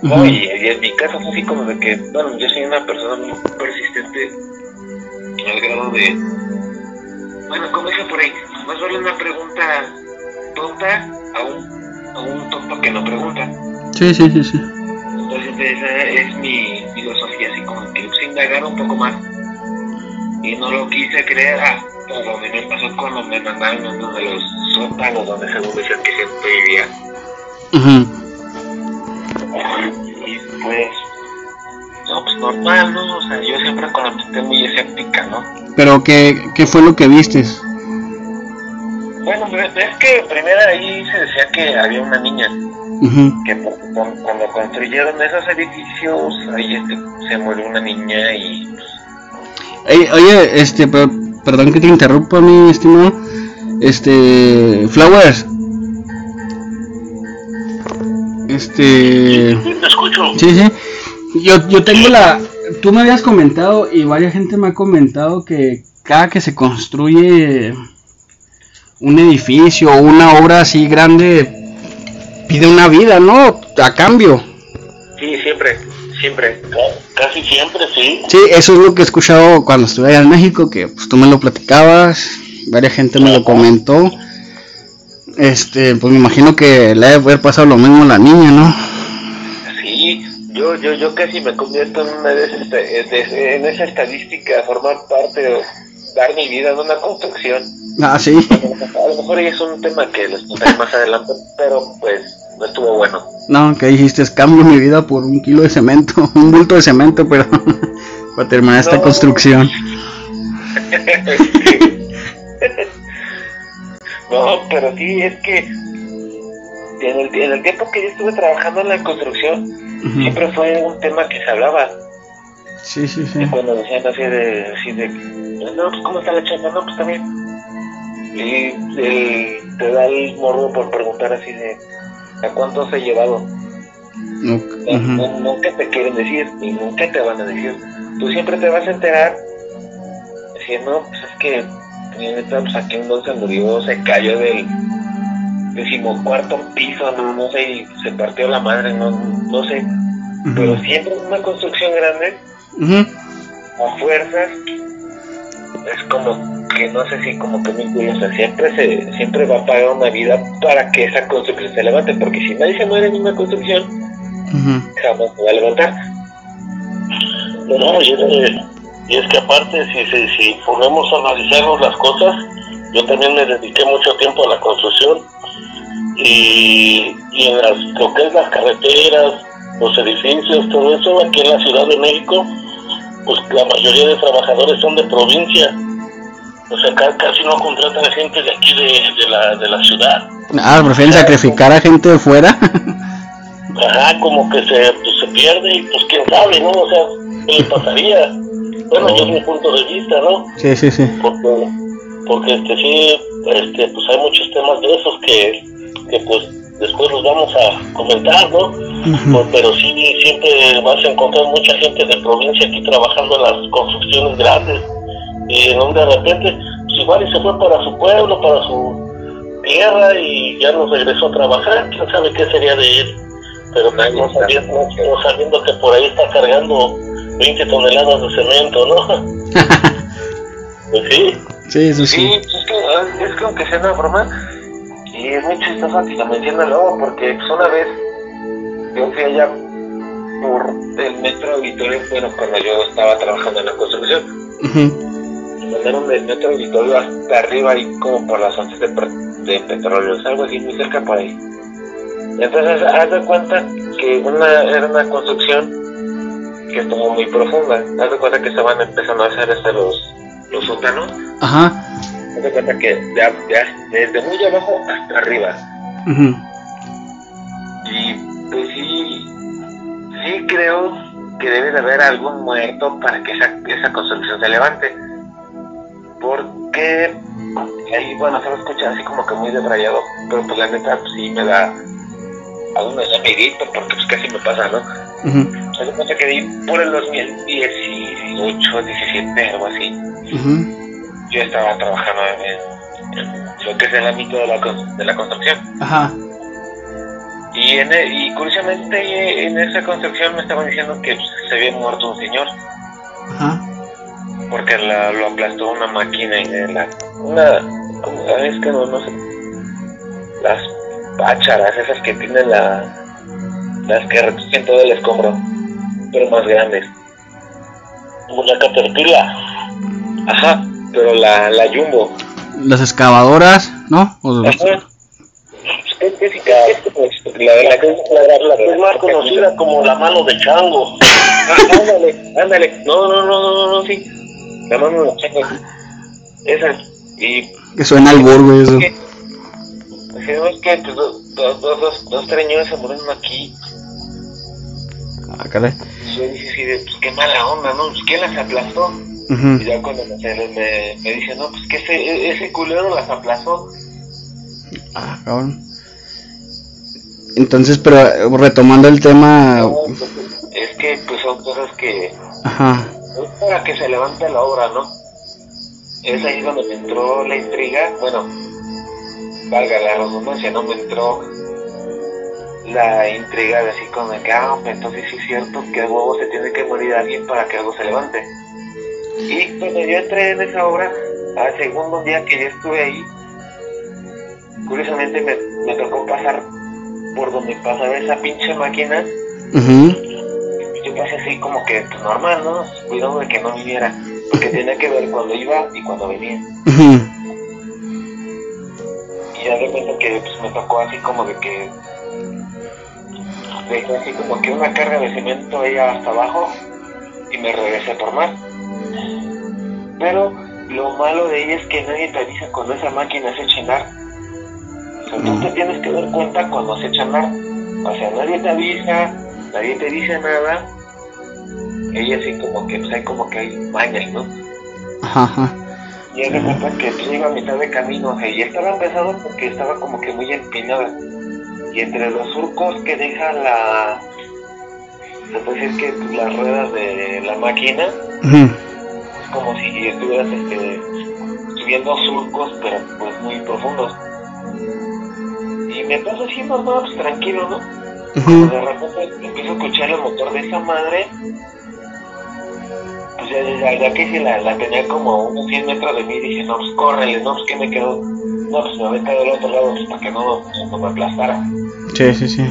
no, y, y en mi caso fue así como de que, bueno, yo soy una persona muy persistente al grado de, bueno, como dije por ahí, más vale una pregunta tonta a un, a un tonto que no pregunta. Sí, sí, sí, sí. Entonces esa es mi filosofía, así como que se indagar un poco más. Y no lo quise creer, ah, pero me pasó cuando me mandaron a uno de los sótanos donde según decían que siempre vivía. Ujú. Y pues, no, pues normal, ¿no? O sea, yo siempre con la mente muy escéptica, ¿no? Pero ¿qué, qué fue lo que vistes? Bueno, pues, es que primero ahí se decía que había una niña, Ujú. que por- cuando construyeron esos edificios, ahí este, se murió una niña y pues, Ey, oye, este, per- perdón que te interrumpa, mi estimado. Este, Flowers. Este, Sí, te escucho. sí, sí. Yo, yo tengo la. Tú me habías comentado y varias gente me ha comentado que cada que se construye un edificio o una obra así grande pide una vida, ¿no? A cambio. sí, siempre, siempre. Casi siempre, sí. Sí, eso es lo que he escuchado cuando estuve allá en México, que pues tú me lo platicabas, varias gente me lo comentó. Este, pues me imagino que le ha de haber pasado lo mismo a la niña, ¿no? Sí, yo, yo, yo casi me convierto en una de esas, de- en esa estadística, formar parte o dar mi vida en una construcción. Ah, sí. A lo mejor es un tema que les contaré más adelante, pero pues no estuvo bueno. No, que dijiste, es cambio mi vida por un kilo de cemento, *laughs* un bulto de cemento, pero *laughs* para terminar esta construcción. *laughs* no, pero sí, es que en el, en el tiempo que yo estuve trabajando en la construcción, siempre fue un tema que se hablaba. Sí, sí, sí. Y cuando decían así de, así de, no, pues ¿cómo está la chamba? No, pues bien. Y el- te da el morbo por preguntar así de, ¿a cuánto has llevado? Nunca te quieren decir y nunca te van a decir. Tú siempre te vas a enterar diciendo, pues es que pues aquí un don se murió, se cayó del decimocuarto piso, no, no sé, y se partió la madre, no, no sé. Pero siempre en una construcción grande, a fuerzas, es como que no sé si como que muy curiosa, siempre se, siempre va a pagar una vida para que esa construcción se levante, porque si nadie se muere en una construcción, Ujú. jamás se va a levantar. No, y es, que- y es que aparte, si, si, si ponemos a analizarnos las cosas, yo también me dediqué mucho tiempo a la construcción y, y en las, lo que es las carreteras, los edificios, todo eso, aquí en la Ciudad de México, pues la mayoría de trabajadores son de provincia. O sea, ca- casi no contratan gente de aquí de, de, la, de la ciudad. Ah, prefieren sacrificar a gente de fuera. *laughs* Ajá, como que se, pues, se pierde y pues quién sabe, ¿no? O sea, ¿qué le pasaría? Bueno, yo es mi punto de vista, ¿no? sí, sí, sí. Porque, porque este, sí, este, pues hay muchos temas de esos que, que pues después los vamos a comentar, ¿no? Pues, pero sí, siempre vas a encontrar mucha gente de provincia aquí trabajando en las construcciones grandes y de repente, pues igual y se fue para su pueblo, para su tierra y ya no regresó a trabajar, quién sabe qué sería de él pero pues, no, sabiendo, no- no sabiendo que por ahí está cargando 20 toneladas de cemento, ¿no? *laughs* pues sí, Sí, eso Sí, sí. es que, es que aunque sea una broma, y es muy chistoso que lo menciona luego, porque pues, una vez yo fui allá por el metro auditorio, bueno, cuando yo estaba trabajando en la construcción, Ujú. y mandaron del metro auditorio hasta arriba, ahí como por las once de, de petróleo, algo así, muy cerca por ahí. Entonces, haz de cuenta que una, era una construcción que estuvo muy profunda. Haz de cuenta que estaban empezando a hacer hasta los, los sótanos. Ajá. Haz de cuenta que de, a- de- desde muy abajo hasta arriba. Y pues sí, sí creo que debe de haber algún muerto para que esa, esa construcción se levante. Porque ahí, bueno, se lo escucha así como que muy debrayado, pero pues la neta pues, sí me da, aún me da medito porque pues casi me pasa, ¿no? Ujú. Se da cuenta que ahí por el 2018, 17, algo así. Yo estaba trabajando en, en lo que es el ámbito de la, de la construcción. Ajá. Y, en e- y curiosamente en esa construcción me estaban diciendo que se había muerto un señor. Ajá. porque la, lo aplastó una máquina y la, una, ¿cómo sabes que no, no sé? Las pácharas, esas que tienen la, las que recogen todo el escombro, pero más grandes. Como la caterpillar. Ajá, pero la, la jumbo. Las excavadoras, ¿no? O- Ajá. Es que sí, es como la, la, que- la, la, La que es más conocida como la mano de chango. Ah, *laughs* ándale, ándale. No, no, no, no, no, no, sí. La mano de chango. Esa. Y que suena al güey, eso. que, decimos que pues, dos, dos, dos, dos, dos treños se murieron aquí. Ah, caray. Yo dije pues qué mala onda, ¿no? Pues ¿quién las aplastó? Y ya cuando me, me, me, dice, no, pues que ese, ese culero las aplastó. Ah, cabrón. Entonces, pero eh, retomando el tema, No, pues, es que pues son cosas que ajá, es para que se levante la obra, ¿no? Es ahí donde me entró la intriga, bueno, valga la redundancia, no me entró la intriga de así como de que, ah, entonces sí es cierto que a huevo se tiene que morir alguien para que algo se levante. Y cuando yo entré en esa obra, al segundo día que yo estuve ahí, curiosamente me, me tocó pasar por donde pasaba esa pinche máquina ujú, yo pasé así como que pues, normal, ¿no? Cuidado de que no viniera, porque tenía que ver cuando iba y cuando venía. Y ya de que pues, me tocó así como de que dejé así como que una carga de cemento ahí hasta abajo y me regresé por mar. Pero lo malo de ella es que nadie te avisa cuando esa máquina se echa a andar. O sea, tú te tienes que dar cuenta cuando se echa andar. O sea, nadie te avisa, nadie te dice nada. Ella así como que, pues hay como que hay mañas, ¿no? ajá, ajá, Y es de cuenta que pues, iba a mitad de camino, o sea, y estaba empezado porque estaba como que muy empinada. Y entre los surcos que deja la. Se puede decir que pues, las ruedas de la máquina, es como si estuvieras este, subiendo surcos, pero pues muy profundos. Y me paso así normal, pues tranquilo, ¿no? Ujú, de repente empiezo a escuchar el motor de esa madre, pues ya, ya, ya que si la, la tenía como unos 100 metros de mí, dije, no, pues córrele, no, pues que me quedo, no, pues me aventa del otro lado, pues para que no, no me aplastara. sí, sí, sí.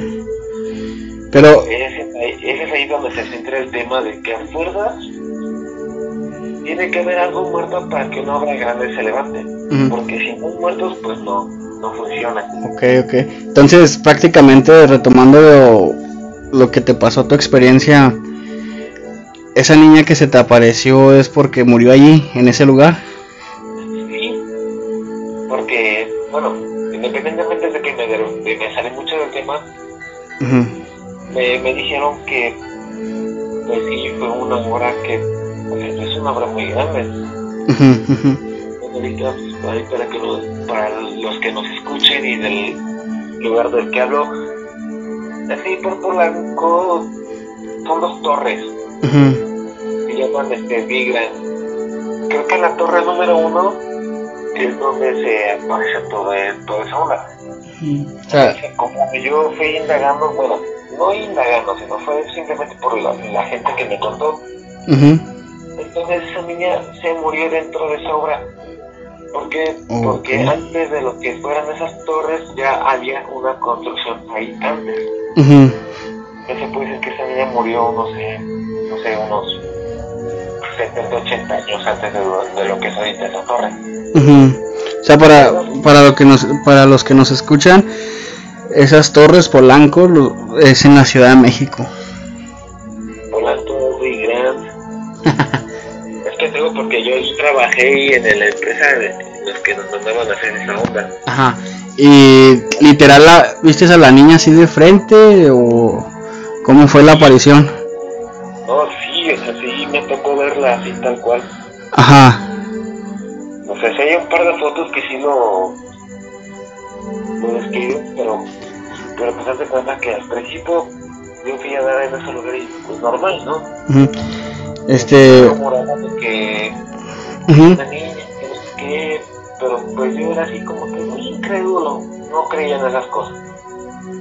Pero, Ese, es ahí- ese es ahí donde se centra el tema de que a fuerzas tiene que haber algo muerto para que una obra grande se levante. Porque si no muertos, pues no, no funciona. ok, ok. Entonces, prácticamente retomando lo, lo que te pasó, tu experiencia, esa niña que se te apareció es porque murió allí, en ese lugar. Bueno, independientemente de que me, de me salí mucho del tema, me, me dijeron que, pues sí, fue una obra que, pues es una obra muy grande. ujú, Bueno, ahorita, pues, para, que lo- para los que nos escuchen y del lugar del que hablo, así por Polanco son dos torres, se llaman este, Big Grand. Creo que la torre número uno es donde se aparece todo, toda esa obra. O sea, como yo fui indagando, bueno, no indagando, sino fue simplemente por la, la gente que me contó. Entonces esa niña se murió dentro de esa obra. ¿Por qué? Porque antes de lo que fueran esas torres ya había una construcción ahí antes. ujú. Ya se puede decir que esa niña murió, no sé, no sé, unos 70, 80 años antes de lo, de lo que es ahorita esa torre. Ujú. O sea, para, para, lo que nos, para los que nos escuchan, esas torres Polanco lo- es en la Ciudad de México. Polanco, muy grande. *laughs* es que tengo porque yo trabajé en la empresa de los que nos mandaban a hacer esa onda. Ajá. Y literal, la, ¿viste a la niña así de frente o cómo fue la aparición? No, sí, o sea, sí me tocó verla así tal cual. Ajá. O sea, sí hay un par de fotos que sí lo, lo describen, pero, pero pues haz de cuenta que al principio yo fui a dar en ese lugar y pues normal, ¿no? Este. De que una niña, que no sé qué, pero pues yo era así como que muy incrédulo, no creía en esas cosas.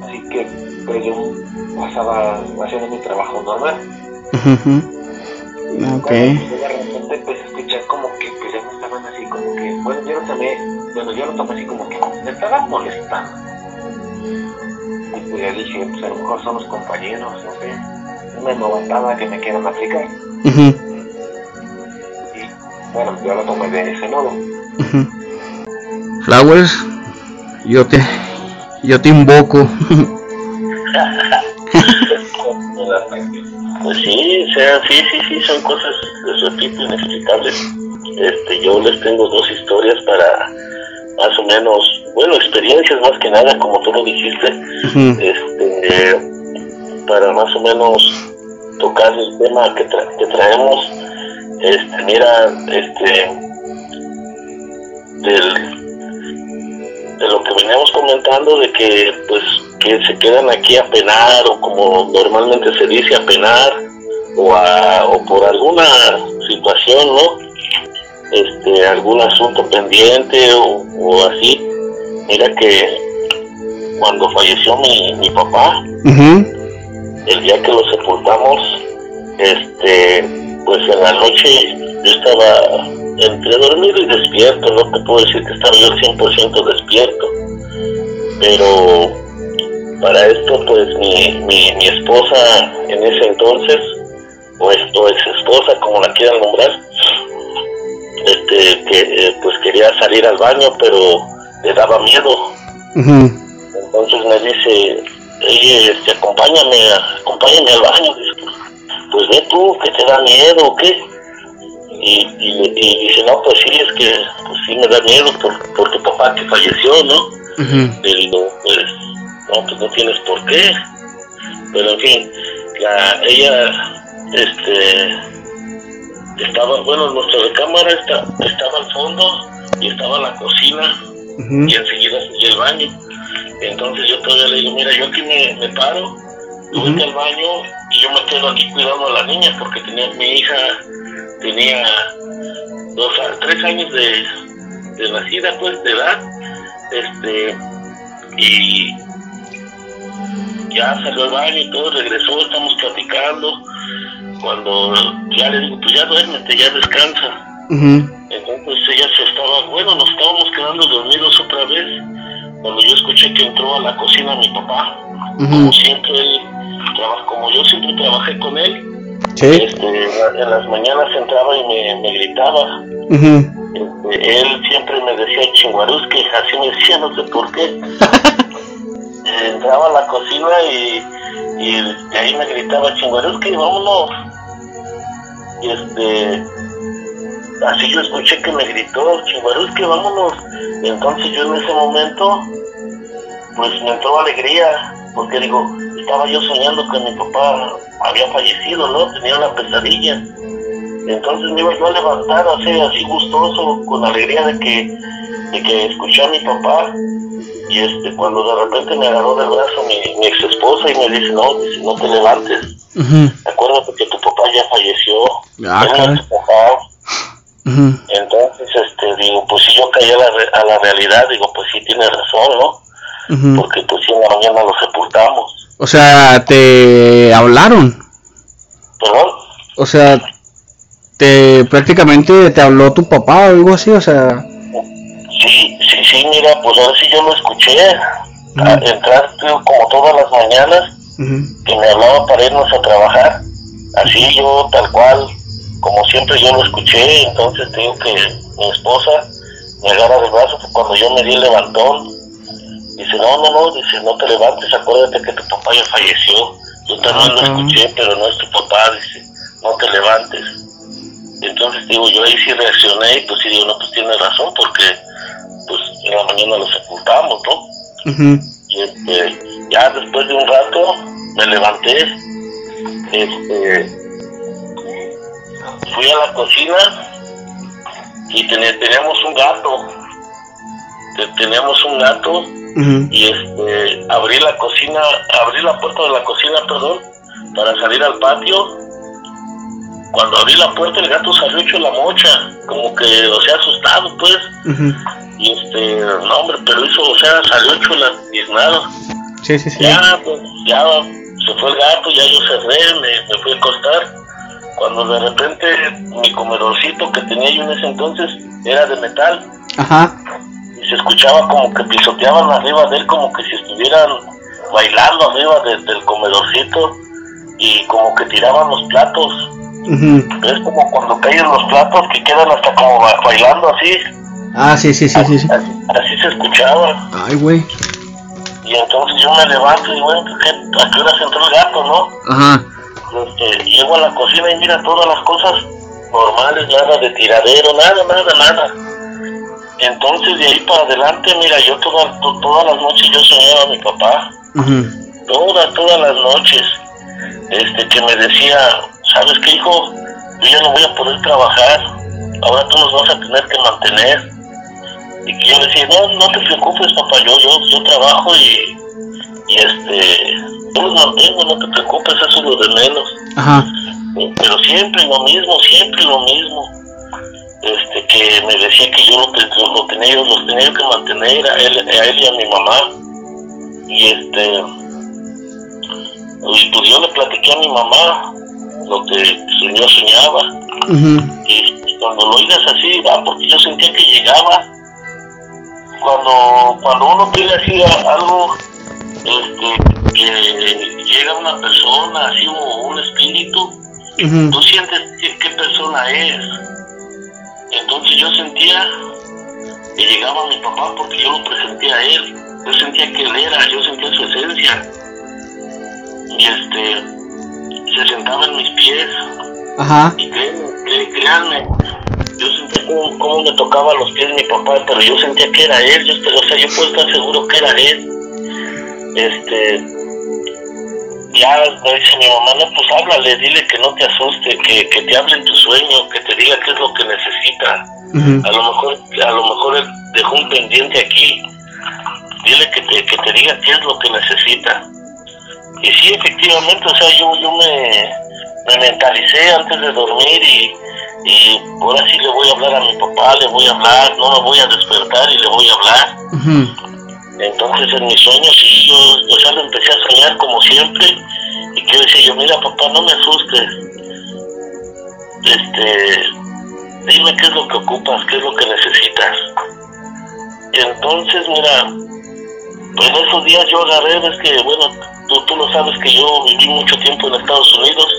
Así que pues yo pasaba haciendo mi trabajo normal. ujú, ujú. Ok. Cuando, pues, de repente pues escuché ya como que pues ya me estaban así como que, bueno, yo lo tomé, bueno, yo lo tomé así como que me estaban molestando. Y pues ya dije, pues a lo mejor son los compañeros, no sé, una novatada que me quieran aplicar. Ujú, Y bueno, yo lo tomé de ese modo. Flowers, yo te, yo te invoco. *laughs* Pues sí, o sea, sí, sí, sí, son cosas, les repito, inexplicables. Este, yo les tengo dos historias para más o menos, bueno, experiencias más que nada, como tú lo dijiste, este, para más o menos tocar el tema que, tra- que traemos. Este, mira, este, del, de lo que veníamos comentando, de que, pues, que se quedan aquí a penar, o como normalmente se dice, a penar, o, a, o por alguna situación, ¿no? Este, algún asunto pendiente o, o así. Mira que cuando falleció mi, mi papá, el día que lo sepultamos, este, pues en la noche yo estaba entre dormido y despierto, no te puedo decir que estaba yo 100% despierto, pero para esto pues mi, mi, mi esposa en ese entonces, o o ex esposa como la quieran nombrar, este, que eh, pues quería salir al baño pero le daba miedo, entonces me dice, oye, este, acompáñame, acompáñame al baño. Pues, ve tú, que te da miedo o qué. Y, y, y dice, no, pues sí, es que pues sí me da miedo por, por tu papá que falleció, ¿no? Le digo, pues, no, pues no tienes por qué. Pero en fin, la, ella, este, estaba, bueno, nuestra recámara está, estaba al fondo y estaba la cocina y enseguida seguí al baño. Entonces yo todavía le digo, mira, yo aquí me, me paro, tú vete al baño y yo me quedo aquí cuidando a la niña porque tenía mi hija tenía dos tres años de, de nacida pues de edad este y ya salió al baño y todo regresó estamos platicando cuando ya le digo pues ya duérmete ya descansa entonces ella se estaba, bueno, nos estábamos quedando dormidos otra vez cuando yo escuché que entró a la cocina mi papá. Como siempre él como yo siempre trabajé con él, Sí. este, en las mañanas entraba y me, me gritaba. Este, él siempre me decía chinguarusque, así me decía, no sé por qué. *laughs* Entraba a la cocina y, y de ahí me gritaba chinguarusque, vámonos. Y este, así yo escuché que me gritó, Chihuarusque, vámonos. Y entonces yo en ese momento, pues me entró alegría, porque digo, estaba yo soñando que mi papá había fallecido, ¿no? Tenía una pesadilla. Entonces me iba yo a levantar así, así gustoso, con alegría de que, de que escuché a mi papá. Y este, cuando de repente me agarró del brazo mi, mi ex esposa y me dice, no, dice, no te levantes. ujú. Acuérdate que tu papá ya falleció. Ah, papá. Ujú, Entonces, este, digo, pues si yo caí a la, re- a la realidad, digo, pues sí tiene razón, ¿no? Porque pues sí en la mañana lo sepultamos. O sea, te hablaron. ¿Perdón? O sea, te prácticamente te habló tu papá o algo así, o sea. Sí, sí, sí, mira, pues ahora sí yo lo escuché. A Ujú. entrar como todas las mañanas que me hablaba para irnos a trabajar. Así yo, tal cual, como siempre yo lo escuché, entonces te digo que mi esposa me agarra del brazo cuando yo me di el levantón. Dice, no, no, no, dice, no te levantes, acuérdate que tu papá ya falleció. Yo también lo Ah, escuché, pero no es tu papá, dice, no te levantes. Entonces digo, yo ahí sí reaccioné y pues sí digo, no, pues tiene razón, porque pues en la mañana lo sepultamos, ¿no? Y este, ya después de un rato me levanté, este, fui a la cocina y teni- teníamos un gato, Te- teníamos un gato y este, abrí la cocina, abrí la puerta de la cocina, perdón, para salir al patio. Cuando abrí la puerta el gato salió hecho la mocha, como que, o sea, asustado pues. Y este, no hombre, pero hizo, o sea, salió hecho la tiznado. Sí, sí, sí. Ya, pues, ya se fue el gato, ya yo cerré, me, me fui a acostar. cuando de repente mi comedorcito que tenía yo en ese entonces era de metal Ajá. y se escuchaba como que pisoteaban arriba de él como que si estuvieran bailando arriba de- del comedorcito y como que tiraban los platos. Es como cuando caen los platos que quedan hasta como ba- bailando así. Ah, sí, sí, sí, sí. sí. Así, así se escuchaba. Ay, güey. Y entonces yo me levanto y bueno, pues, ¿qué- ¿a qué hora se entró el gato, no? Ajá. Este, llego a la cocina y mira todas las cosas normales, nada de tiradero, nada, nada, nada. Entonces de ahí para adelante, mira, yo toda- to- todas las noches yo soñaba a mi papá, ujú. todas, todas las noches, este, que me decía, ¿sabes qué hijo? Yo ya no voy a poder trabajar, ahora tú nos vas a tener que mantener. Y que yo le decía, no, no te preocupes papá, yo, yo, yo trabajo y, y este, yo los mantengo, no te preocupes, eso es lo de menos Ajá. pero siempre lo mismo, siempre lo mismo. Este, que me decía que yo lo, lo- tenía, los tenía que mantener a él, a él y a mi mamá. Y este, y pues yo le platiqué a mi mamá lo que pues, yo soñaba. Y, y cuando lo oigas así, va, porque yo sentía que llegaba. Cuando, cuando uno tiene así algo, este, que llega una persona, así o un espíritu, Ujú. tú sientes qué, qué persona es. Entonces yo sentía que llegaba mi papá porque yo lo presenté a él. Yo sentía que él era, yo sentía su esencia. Y este, se sentaba en mis pies. Ajá. Y créanme, cré- créanme, yo sentía como, como me tocaba los pies mi papá, pero yo sentía que era él. Yo, o sea, yo puedo estar seguro que era él. Este, ya me dice mi mamá, no, pues háblale, dile que no te asuste, que, que te hable en tu sueño, que te diga qué es lo que necesita. A lo mejor, a lo mejor él dejó un pendiente aquí. Dile que te, que te diga qué es lo que necesita. Y sí, efectivamente, o sea, yo, yo me, me mentalicé antes de dormir y, y ahora sí le voy a hablar a mi papá, le voy a hablar, no me voy a despertar y le voy a hablar. Entonces en mis sueños sí, yo, o sea, lo empecé a soñar como siempre y que decía yo, mira papá, no me asustes. Este, dime qué es lo que ocupas, qué es lo que necesitas. Y entonces, mira, pues en esos días yo agarré, ves que, bueno, tú, tú lo sabes que yo viví mucho tiempo en Estados Unidos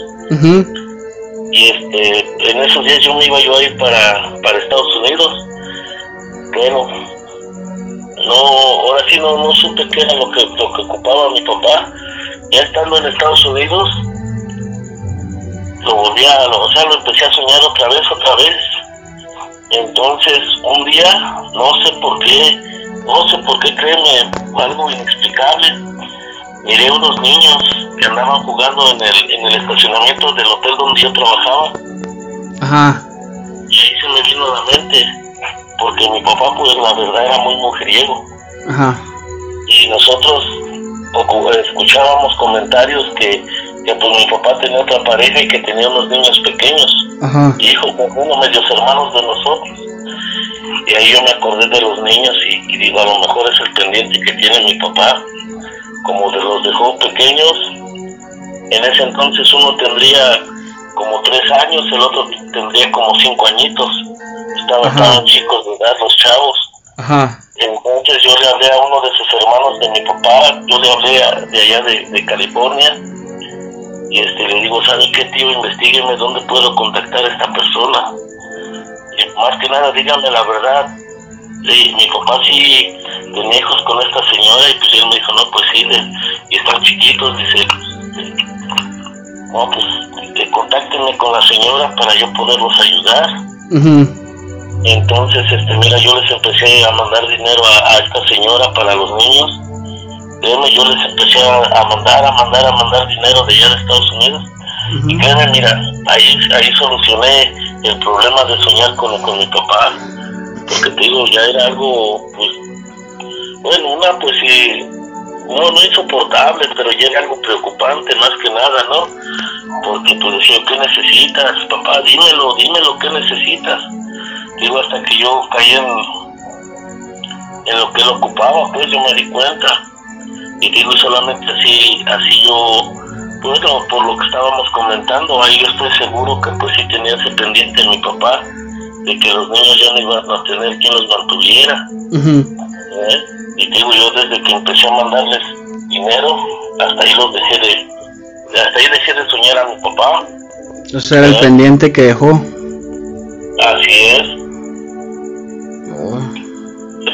y este, en esos días yo me iba yo a ir para, para Estados Unidos. Bueno, no, ahora sí no, no supe qué era lo que, lo que ocupaba mi papá. Ya estando en Estados Unidos, lo volví a, o sea, lo empecé a soñar otra vez, otra vez. Entonces, un día, no sé por qué, no sé por qué, créeme, algo inexplicable, miré unos niños que andaban jugando en el, en el estacionamiento del hotel donde yo trabajaba Ajá. y ahí se me vino a la mente, porque mi papá, pues la verdad, era muy mujeriego Ajá. y nosotros escuchábamos comentarios que, que pues mi papá tenía otra pareja y que tenía unos niños pequeños, Ajá. hijos, unos medios hermanos de nosotros. Y ahí yo me acordé de los niños y, y digo, a lo mejor es el pendiente que tiene mi papá, como de los dejó pequeños. En ese entonces uno tendría como tres años, el otro tendría como cinco añitos. Estaban, estaban chicos de edad los chavos. Ajá. Entonces yo le hablé a uno de sus hermanos de mi papá, yo le hablé a- de allá de, de California y este le digo, ¿sabe qué tío? Investígueme dónde puedo contactar a esta persona. Y más que nada dígame la verdad. Sí, mi papá sí tenía hijos con esta señora y pues él me dijo, no, pues sí, de- y están chiquitos, dice, no, pues contáctenme con la señora para yo poderlos ayudar. Ujú. Entonces, este, mira, yo les empecé a mandar dinero a, a esta señora para los niños. Créeme, yo les empecé a, a mandar, a mandar, a mandar dinero de allá de Estados Unidos. Y créeme, mira, ahí, ahí solucioné el problema de soñar con, con mi papá. Porque te digo, ya era algo, pues, bueno, una, pues sí, no, no insoportable, pero ya era algo preocupante más que nada, ¿no? Porque pues decía, ¿qué necesitas, papá? Dímelo, dímelo, ¿qué necesitas? Digo, hasta que yo caí en, en lo que él ocupaba, pues yo me di cuenta. Y digo, solamente así, así yo Bueno, por lo que estábamos comentando, ahí yo estoy seguro que pues sí tenía ese pendiente mi papá, de que los niños ya no iban a tener quien los mantuviera. ¿eh? Y digo, yo desde que empecé a mandarles dinero, hasta ahí los dejé de, hasta ahí dejé de soñar a mi papá. O sea, era el ¿Eh? pendiente que dejó. Así es. Oh.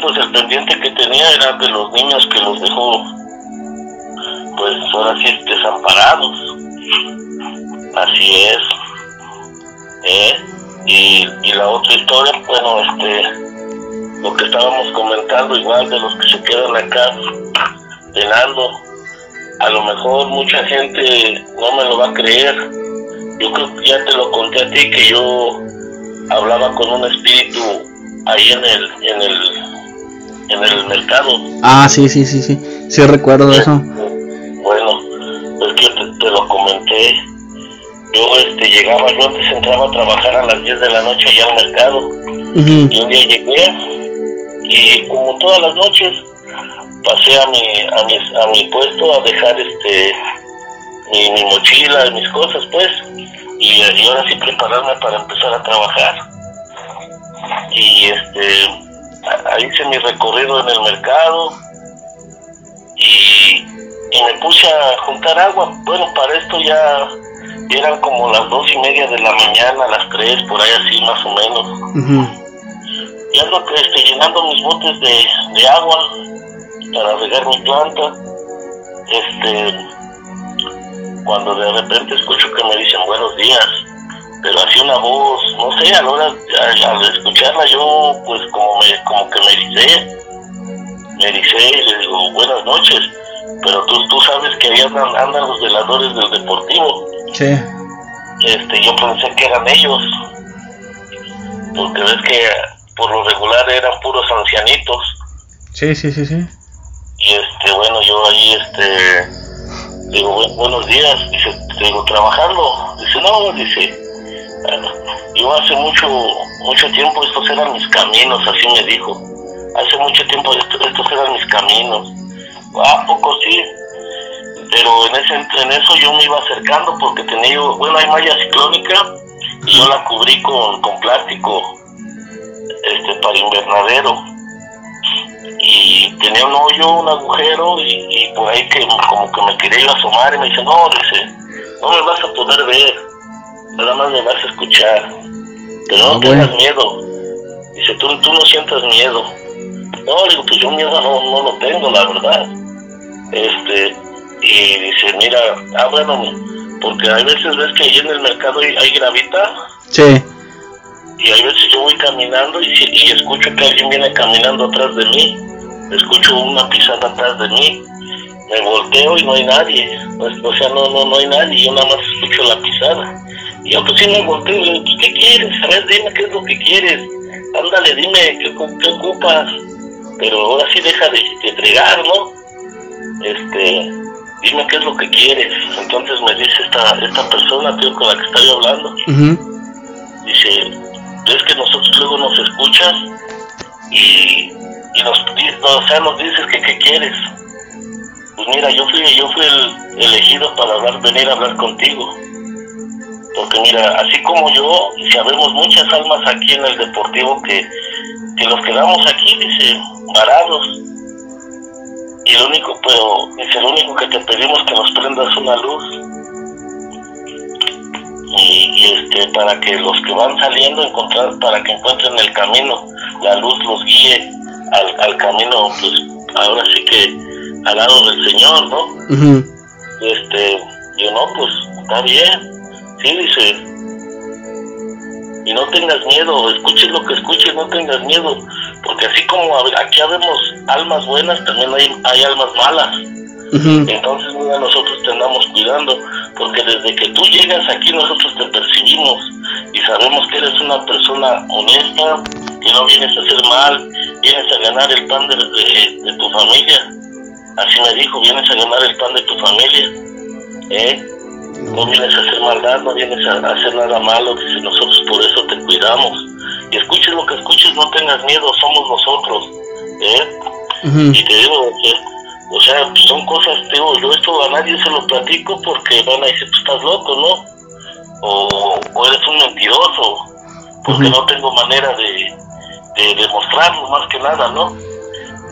Pues el pendiente que tenía era de los niños que los dejó, pues ahora sí, desamparados. Así es. ¿Eh? Y, y la otra historia, bueno, este, lo que estábamos comentando, igual de los que se quedan acá penando, a lo mejor mucha gente no me lo va a creer. Yo creo que ya te lo conté a ti que yo hablaba con un espíritu ahí en el, en el, en el mercado. Ah, sí, sí, sí, sí. Sí recuerdo eso. Bueno, es que te, te lo comenté. Yo este, llegaba, yo antes entraba a trabajar a las 10 de la noche allá al mercado. Y un día llegué y como todas las noches pasé a mi, a mi, a mi puesto a dejar este mi, mi mochila mis cosas pues y, y ahora sí prepararme para empezar a trabajar. Y este a- hice mi recorrido en el mercado y, y me puse a juntar agua. Bueno, para esto ya eran como las dos y media de la mañana, las tres, por ahí así más o menos. Ujú. Y ando este, llenando mis botes de, de agua para regar mi planta. Este, cuando de repente escucho que me dicen buenos días, pero así una voz, no sé, a la hora, al, escucharla yo, pues como me, como que me ericé, me ericé y le digo buenas noches, pero tú, tú sabes que ahí andan, andan los veladores del deportivo, Sí. este, yo pensé que eran ellos, porque ves que por lo regular eran puros ancianitos, Sí, sí, sí, sí. y este, bueno, yo ahí, este, digo, "Bu- buenos días, dice, digo, trabajando, dice, no, dice, "ah, yo hace mucho, mucho tiempo estos eran mis caminos, así me dijo, hace mucho tiempo esto- estos eran mis caminos, ah, poco sí, pero en ese en eso yo me iba acercando porque tenía bueno, hay malla ciclónica y yo la cubrí con, con plástico, este, para invernadero. Y tenía un hoyo, un agujero y, y por ahí que como que me quería yo asomar y me dice, no, dice, no me vas a poder ver, nada más me vas a escuchar, pero Ah, no tengas bueno. miedo, dice, tú, tú no sientas miedo, no, digo, pues yo miedo no, no lo tengo, la verdad, este, y dice, mira, ah, bueno, porque hay veces ves que ahí en el mercado hay, hay gravita, Sí. y hay veces yo voy caminando y, y escucho que alguien viene caminando atrás de mí, escucho una pisada atrás de mí, me volteo y no hay nadie, Pues, o sea, no, no, no hay nadie, yo nada más escucho la pisada. Y yo pues sí me volteo y le digo, ¿qué quieres? A ver, dime qué es lo que quieres, ándale, dime qué, qué ocupas, pero ahora sí deja de, de fregar, ¿no? Este, dime qué es lo que quieres. Entonces me dice esta, esta persona, tío, con la que estoy hablando, dice, ves que nosotros luego nos escuchas y, y nos, o sea, nos dices que qué quieres. Pues mira, yo fui, yo fui el elegido para hablar, venir a hablar contigo. Porque mira, así como yo, sabemos muchas almas aquí en el deportivo que, que nos quedamos aquí, dice, varados. Y lo único, pero, dice, lo único que te pedimos que nos prendas una luz. Y, y, este para que los que van saliendo encontrar para que encuentren el camino la luz los guíe al, al camino pues ahora sí que al lado del señor no Ujú. este yo no pues está bien. Sí dice y no tengas miedo escuches lo que escuches no tengas miedo porque así como aquí habemos almas buenas también hay, hay almas malas entonces mira, nosotros te andamos cuidando, porque desde que tú llegas aquí nosotros te percibimos y sabemos que eres una persona honesta, que no vienes a hacer mal, vienes a ganar el pan de, de- de tu familia. Así me dijo, vienes a ganar el pan de tu familia. ¿eh? No vienes a hacer maldad, no vienes a, hacer nada malo, dice, nosotros por eso te cuidamos. Y escuches lo que escuches, no tengas miedo, somos nosotros. ¿eh? Y te digo que O sea, son cosas, digo, yo esto a nadie se lo platico porque van a decir, tú estás loco, ¿no? O, o eres un mentiroso, porque no tengo manera de, de demostrarlo más que nada, ¿no?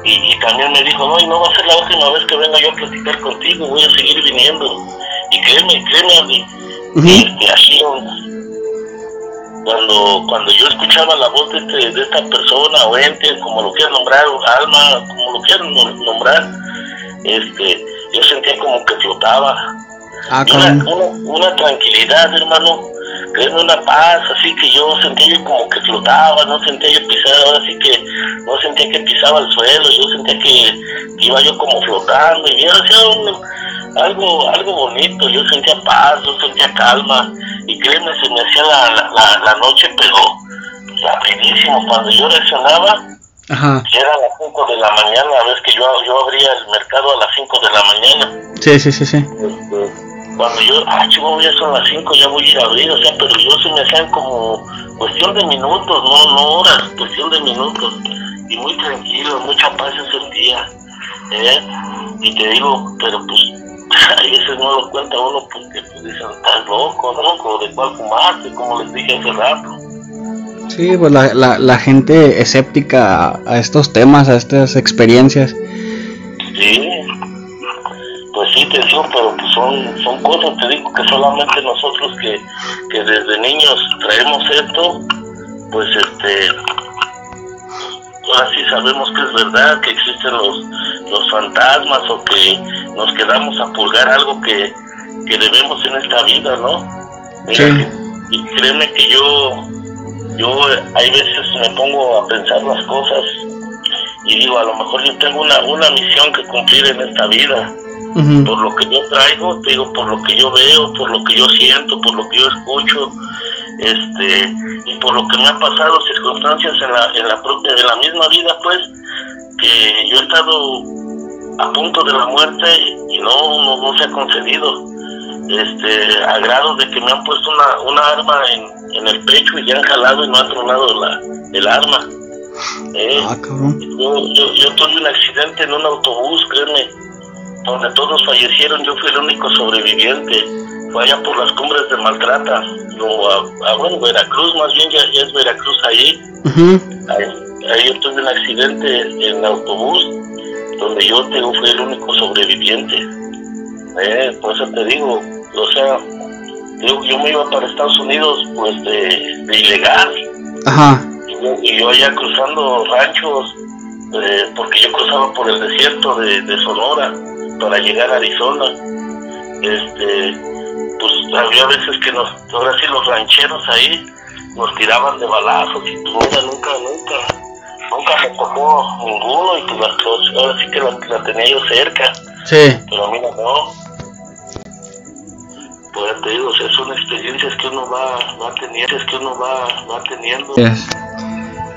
Y, y también me dijo, no, y no va a ser la última vez que venga yo a platicar contigo, voy a seguir viniendo. Y créeme, créeme a mí, Ujú. este, así, cuando, cuando yo escuchaba la voz de, este, de esta persona o ente, como lo quieran nombrar, o alma, como lo quieran nom- nombrar, este, yo sentía como que flotaba. Ah, una, una, una tranquilidad, hermano, créeme, una paz, así que yo sentía yo como que flotaba, no sentía yo pisar, ahora sí que no sentía que pisaba el suelo, yo sentía que, que iba yo como flotando, y era hacía un- algo, algo bonito, yo sentía paz, yo sentía calma, y créeme, se me hacía la, la, la, la noche, pero rapidísimo, cuando yo reaccionaba, Ajá. ya era las 5 de la mañana, ves que yo, yo abría el mercado a las 5 de la mañana. Sí, sí, sí, sí. Este, cuando yo, ah, chico, ya son las 5, ya voy a ir a abrir, o sea, pero yo se me hacían como cuestión de minutos, no, no horas, cuestión de minutos, y muy tranquilo, mucha paz se sentía, ¿eh? Y te digo, pero pues, *laughs* a veces no lo cuenta uno porque pues, dicen, estás loco, ¿no? Como de cuál fumaste, como les dije hace rato. Sí, pues la, la, la gente escéptica a, a estos temas, a estas experiencias. Sí, pues sí, te digo, pero pues son, son cosas, te digo, que solamente nosotros que, que desde niños traemos esto, pues este, ahora sí sabemos que es verdad, que existen los, los fantasmas o que nos quedamos a purgar algo que, que debemos en esta vida, ¿no? Mira, Sí. y créeme que yo, yo hay veces me pongo a pensar las cosas y digo, a lo mejor yo tengo una, una misión que cumplir en esta vida, por lo que yo traigo, te digo, por lo que yo veo, por lo que yo siento, por lo que yo escucho, este, y por lo que me ha pasado, circunstancias en la, en la propia, de la misma vida, pues, que yo he estado a punto de la muerte y no, no, no se ha concedido, este, a grado de que me han puesto una, una arma en, en el pecho y ya han jalado y no han tronado la, el arma. Eh, Ah, cabrón. yo, yo, yo tuve un accidente en un autobús, créeme, donde todos fallecieron, yo fui el único sobreviviente. Allá por las cumbres de Maltrata, rumbo a, a, bueno, Veracruz, más bien ya, ya es Veracruz ahí. Ujú. ahí. ahí yo tuve un accidente en autobús, donde yo te fui el único sobreviviente. Eh, por eso te digo, o sea, yo, yo me iba para Estados Unidos, pues de, de ilegal Ajá. y yo, y yo allá cruzando ranchos, eh, porque yo cruzaba por el desierto de, de Sonora para llegar a Arizona. Este, pues había veces que nos, ahora sí los rancheros ahí nos tiraban de balazos y pues mira, nunca, nunca, nunca me tocó ninguno y pues las, ahora sí que la, la tenía yo cerca, Sí. pero mira, no. Pues ya te digo, o sea, son experiencias que uno va, va teniendo, es que uno va, va teniendo. Yes.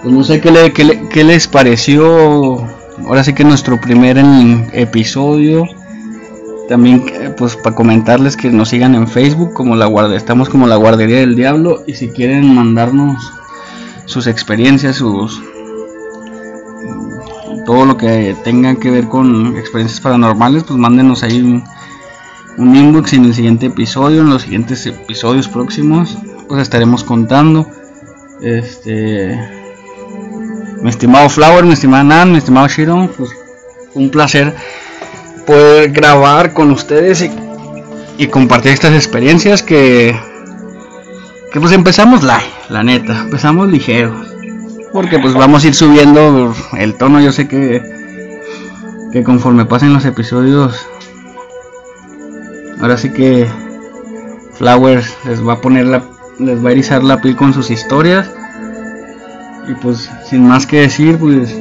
Pues no sé qué, le- qué le- qué les pareció. Ahora sí que nuestro primer en- episodio. También, eh, pues para comentarles que nos sigan en Facebook, como la guardia, estamos como la guardería del diablo. Y si quieren mandarnos sus experiencias, sus todo lo que tengan que ver con experiencias paranormales, pues mándenos ahí un, inbox en el siguiente episodio, en los siguientes episodios próximos, pues estaremos contando. Este, mi estimado Flower, mi estimada Nan, mi estimado Shiron, pues un placer poder grabar con ustedes y, compartir estas experiencias que, que pues empezamos la, la neta, empezamos ligeros. Porque pues vamos a ir subiendo el tono, yo sé que, que conforme pasen los episodios, ahora sí que Flowers les va a poner la, les va a erizar la piel con sus historias. Y pues sin más que decir, pues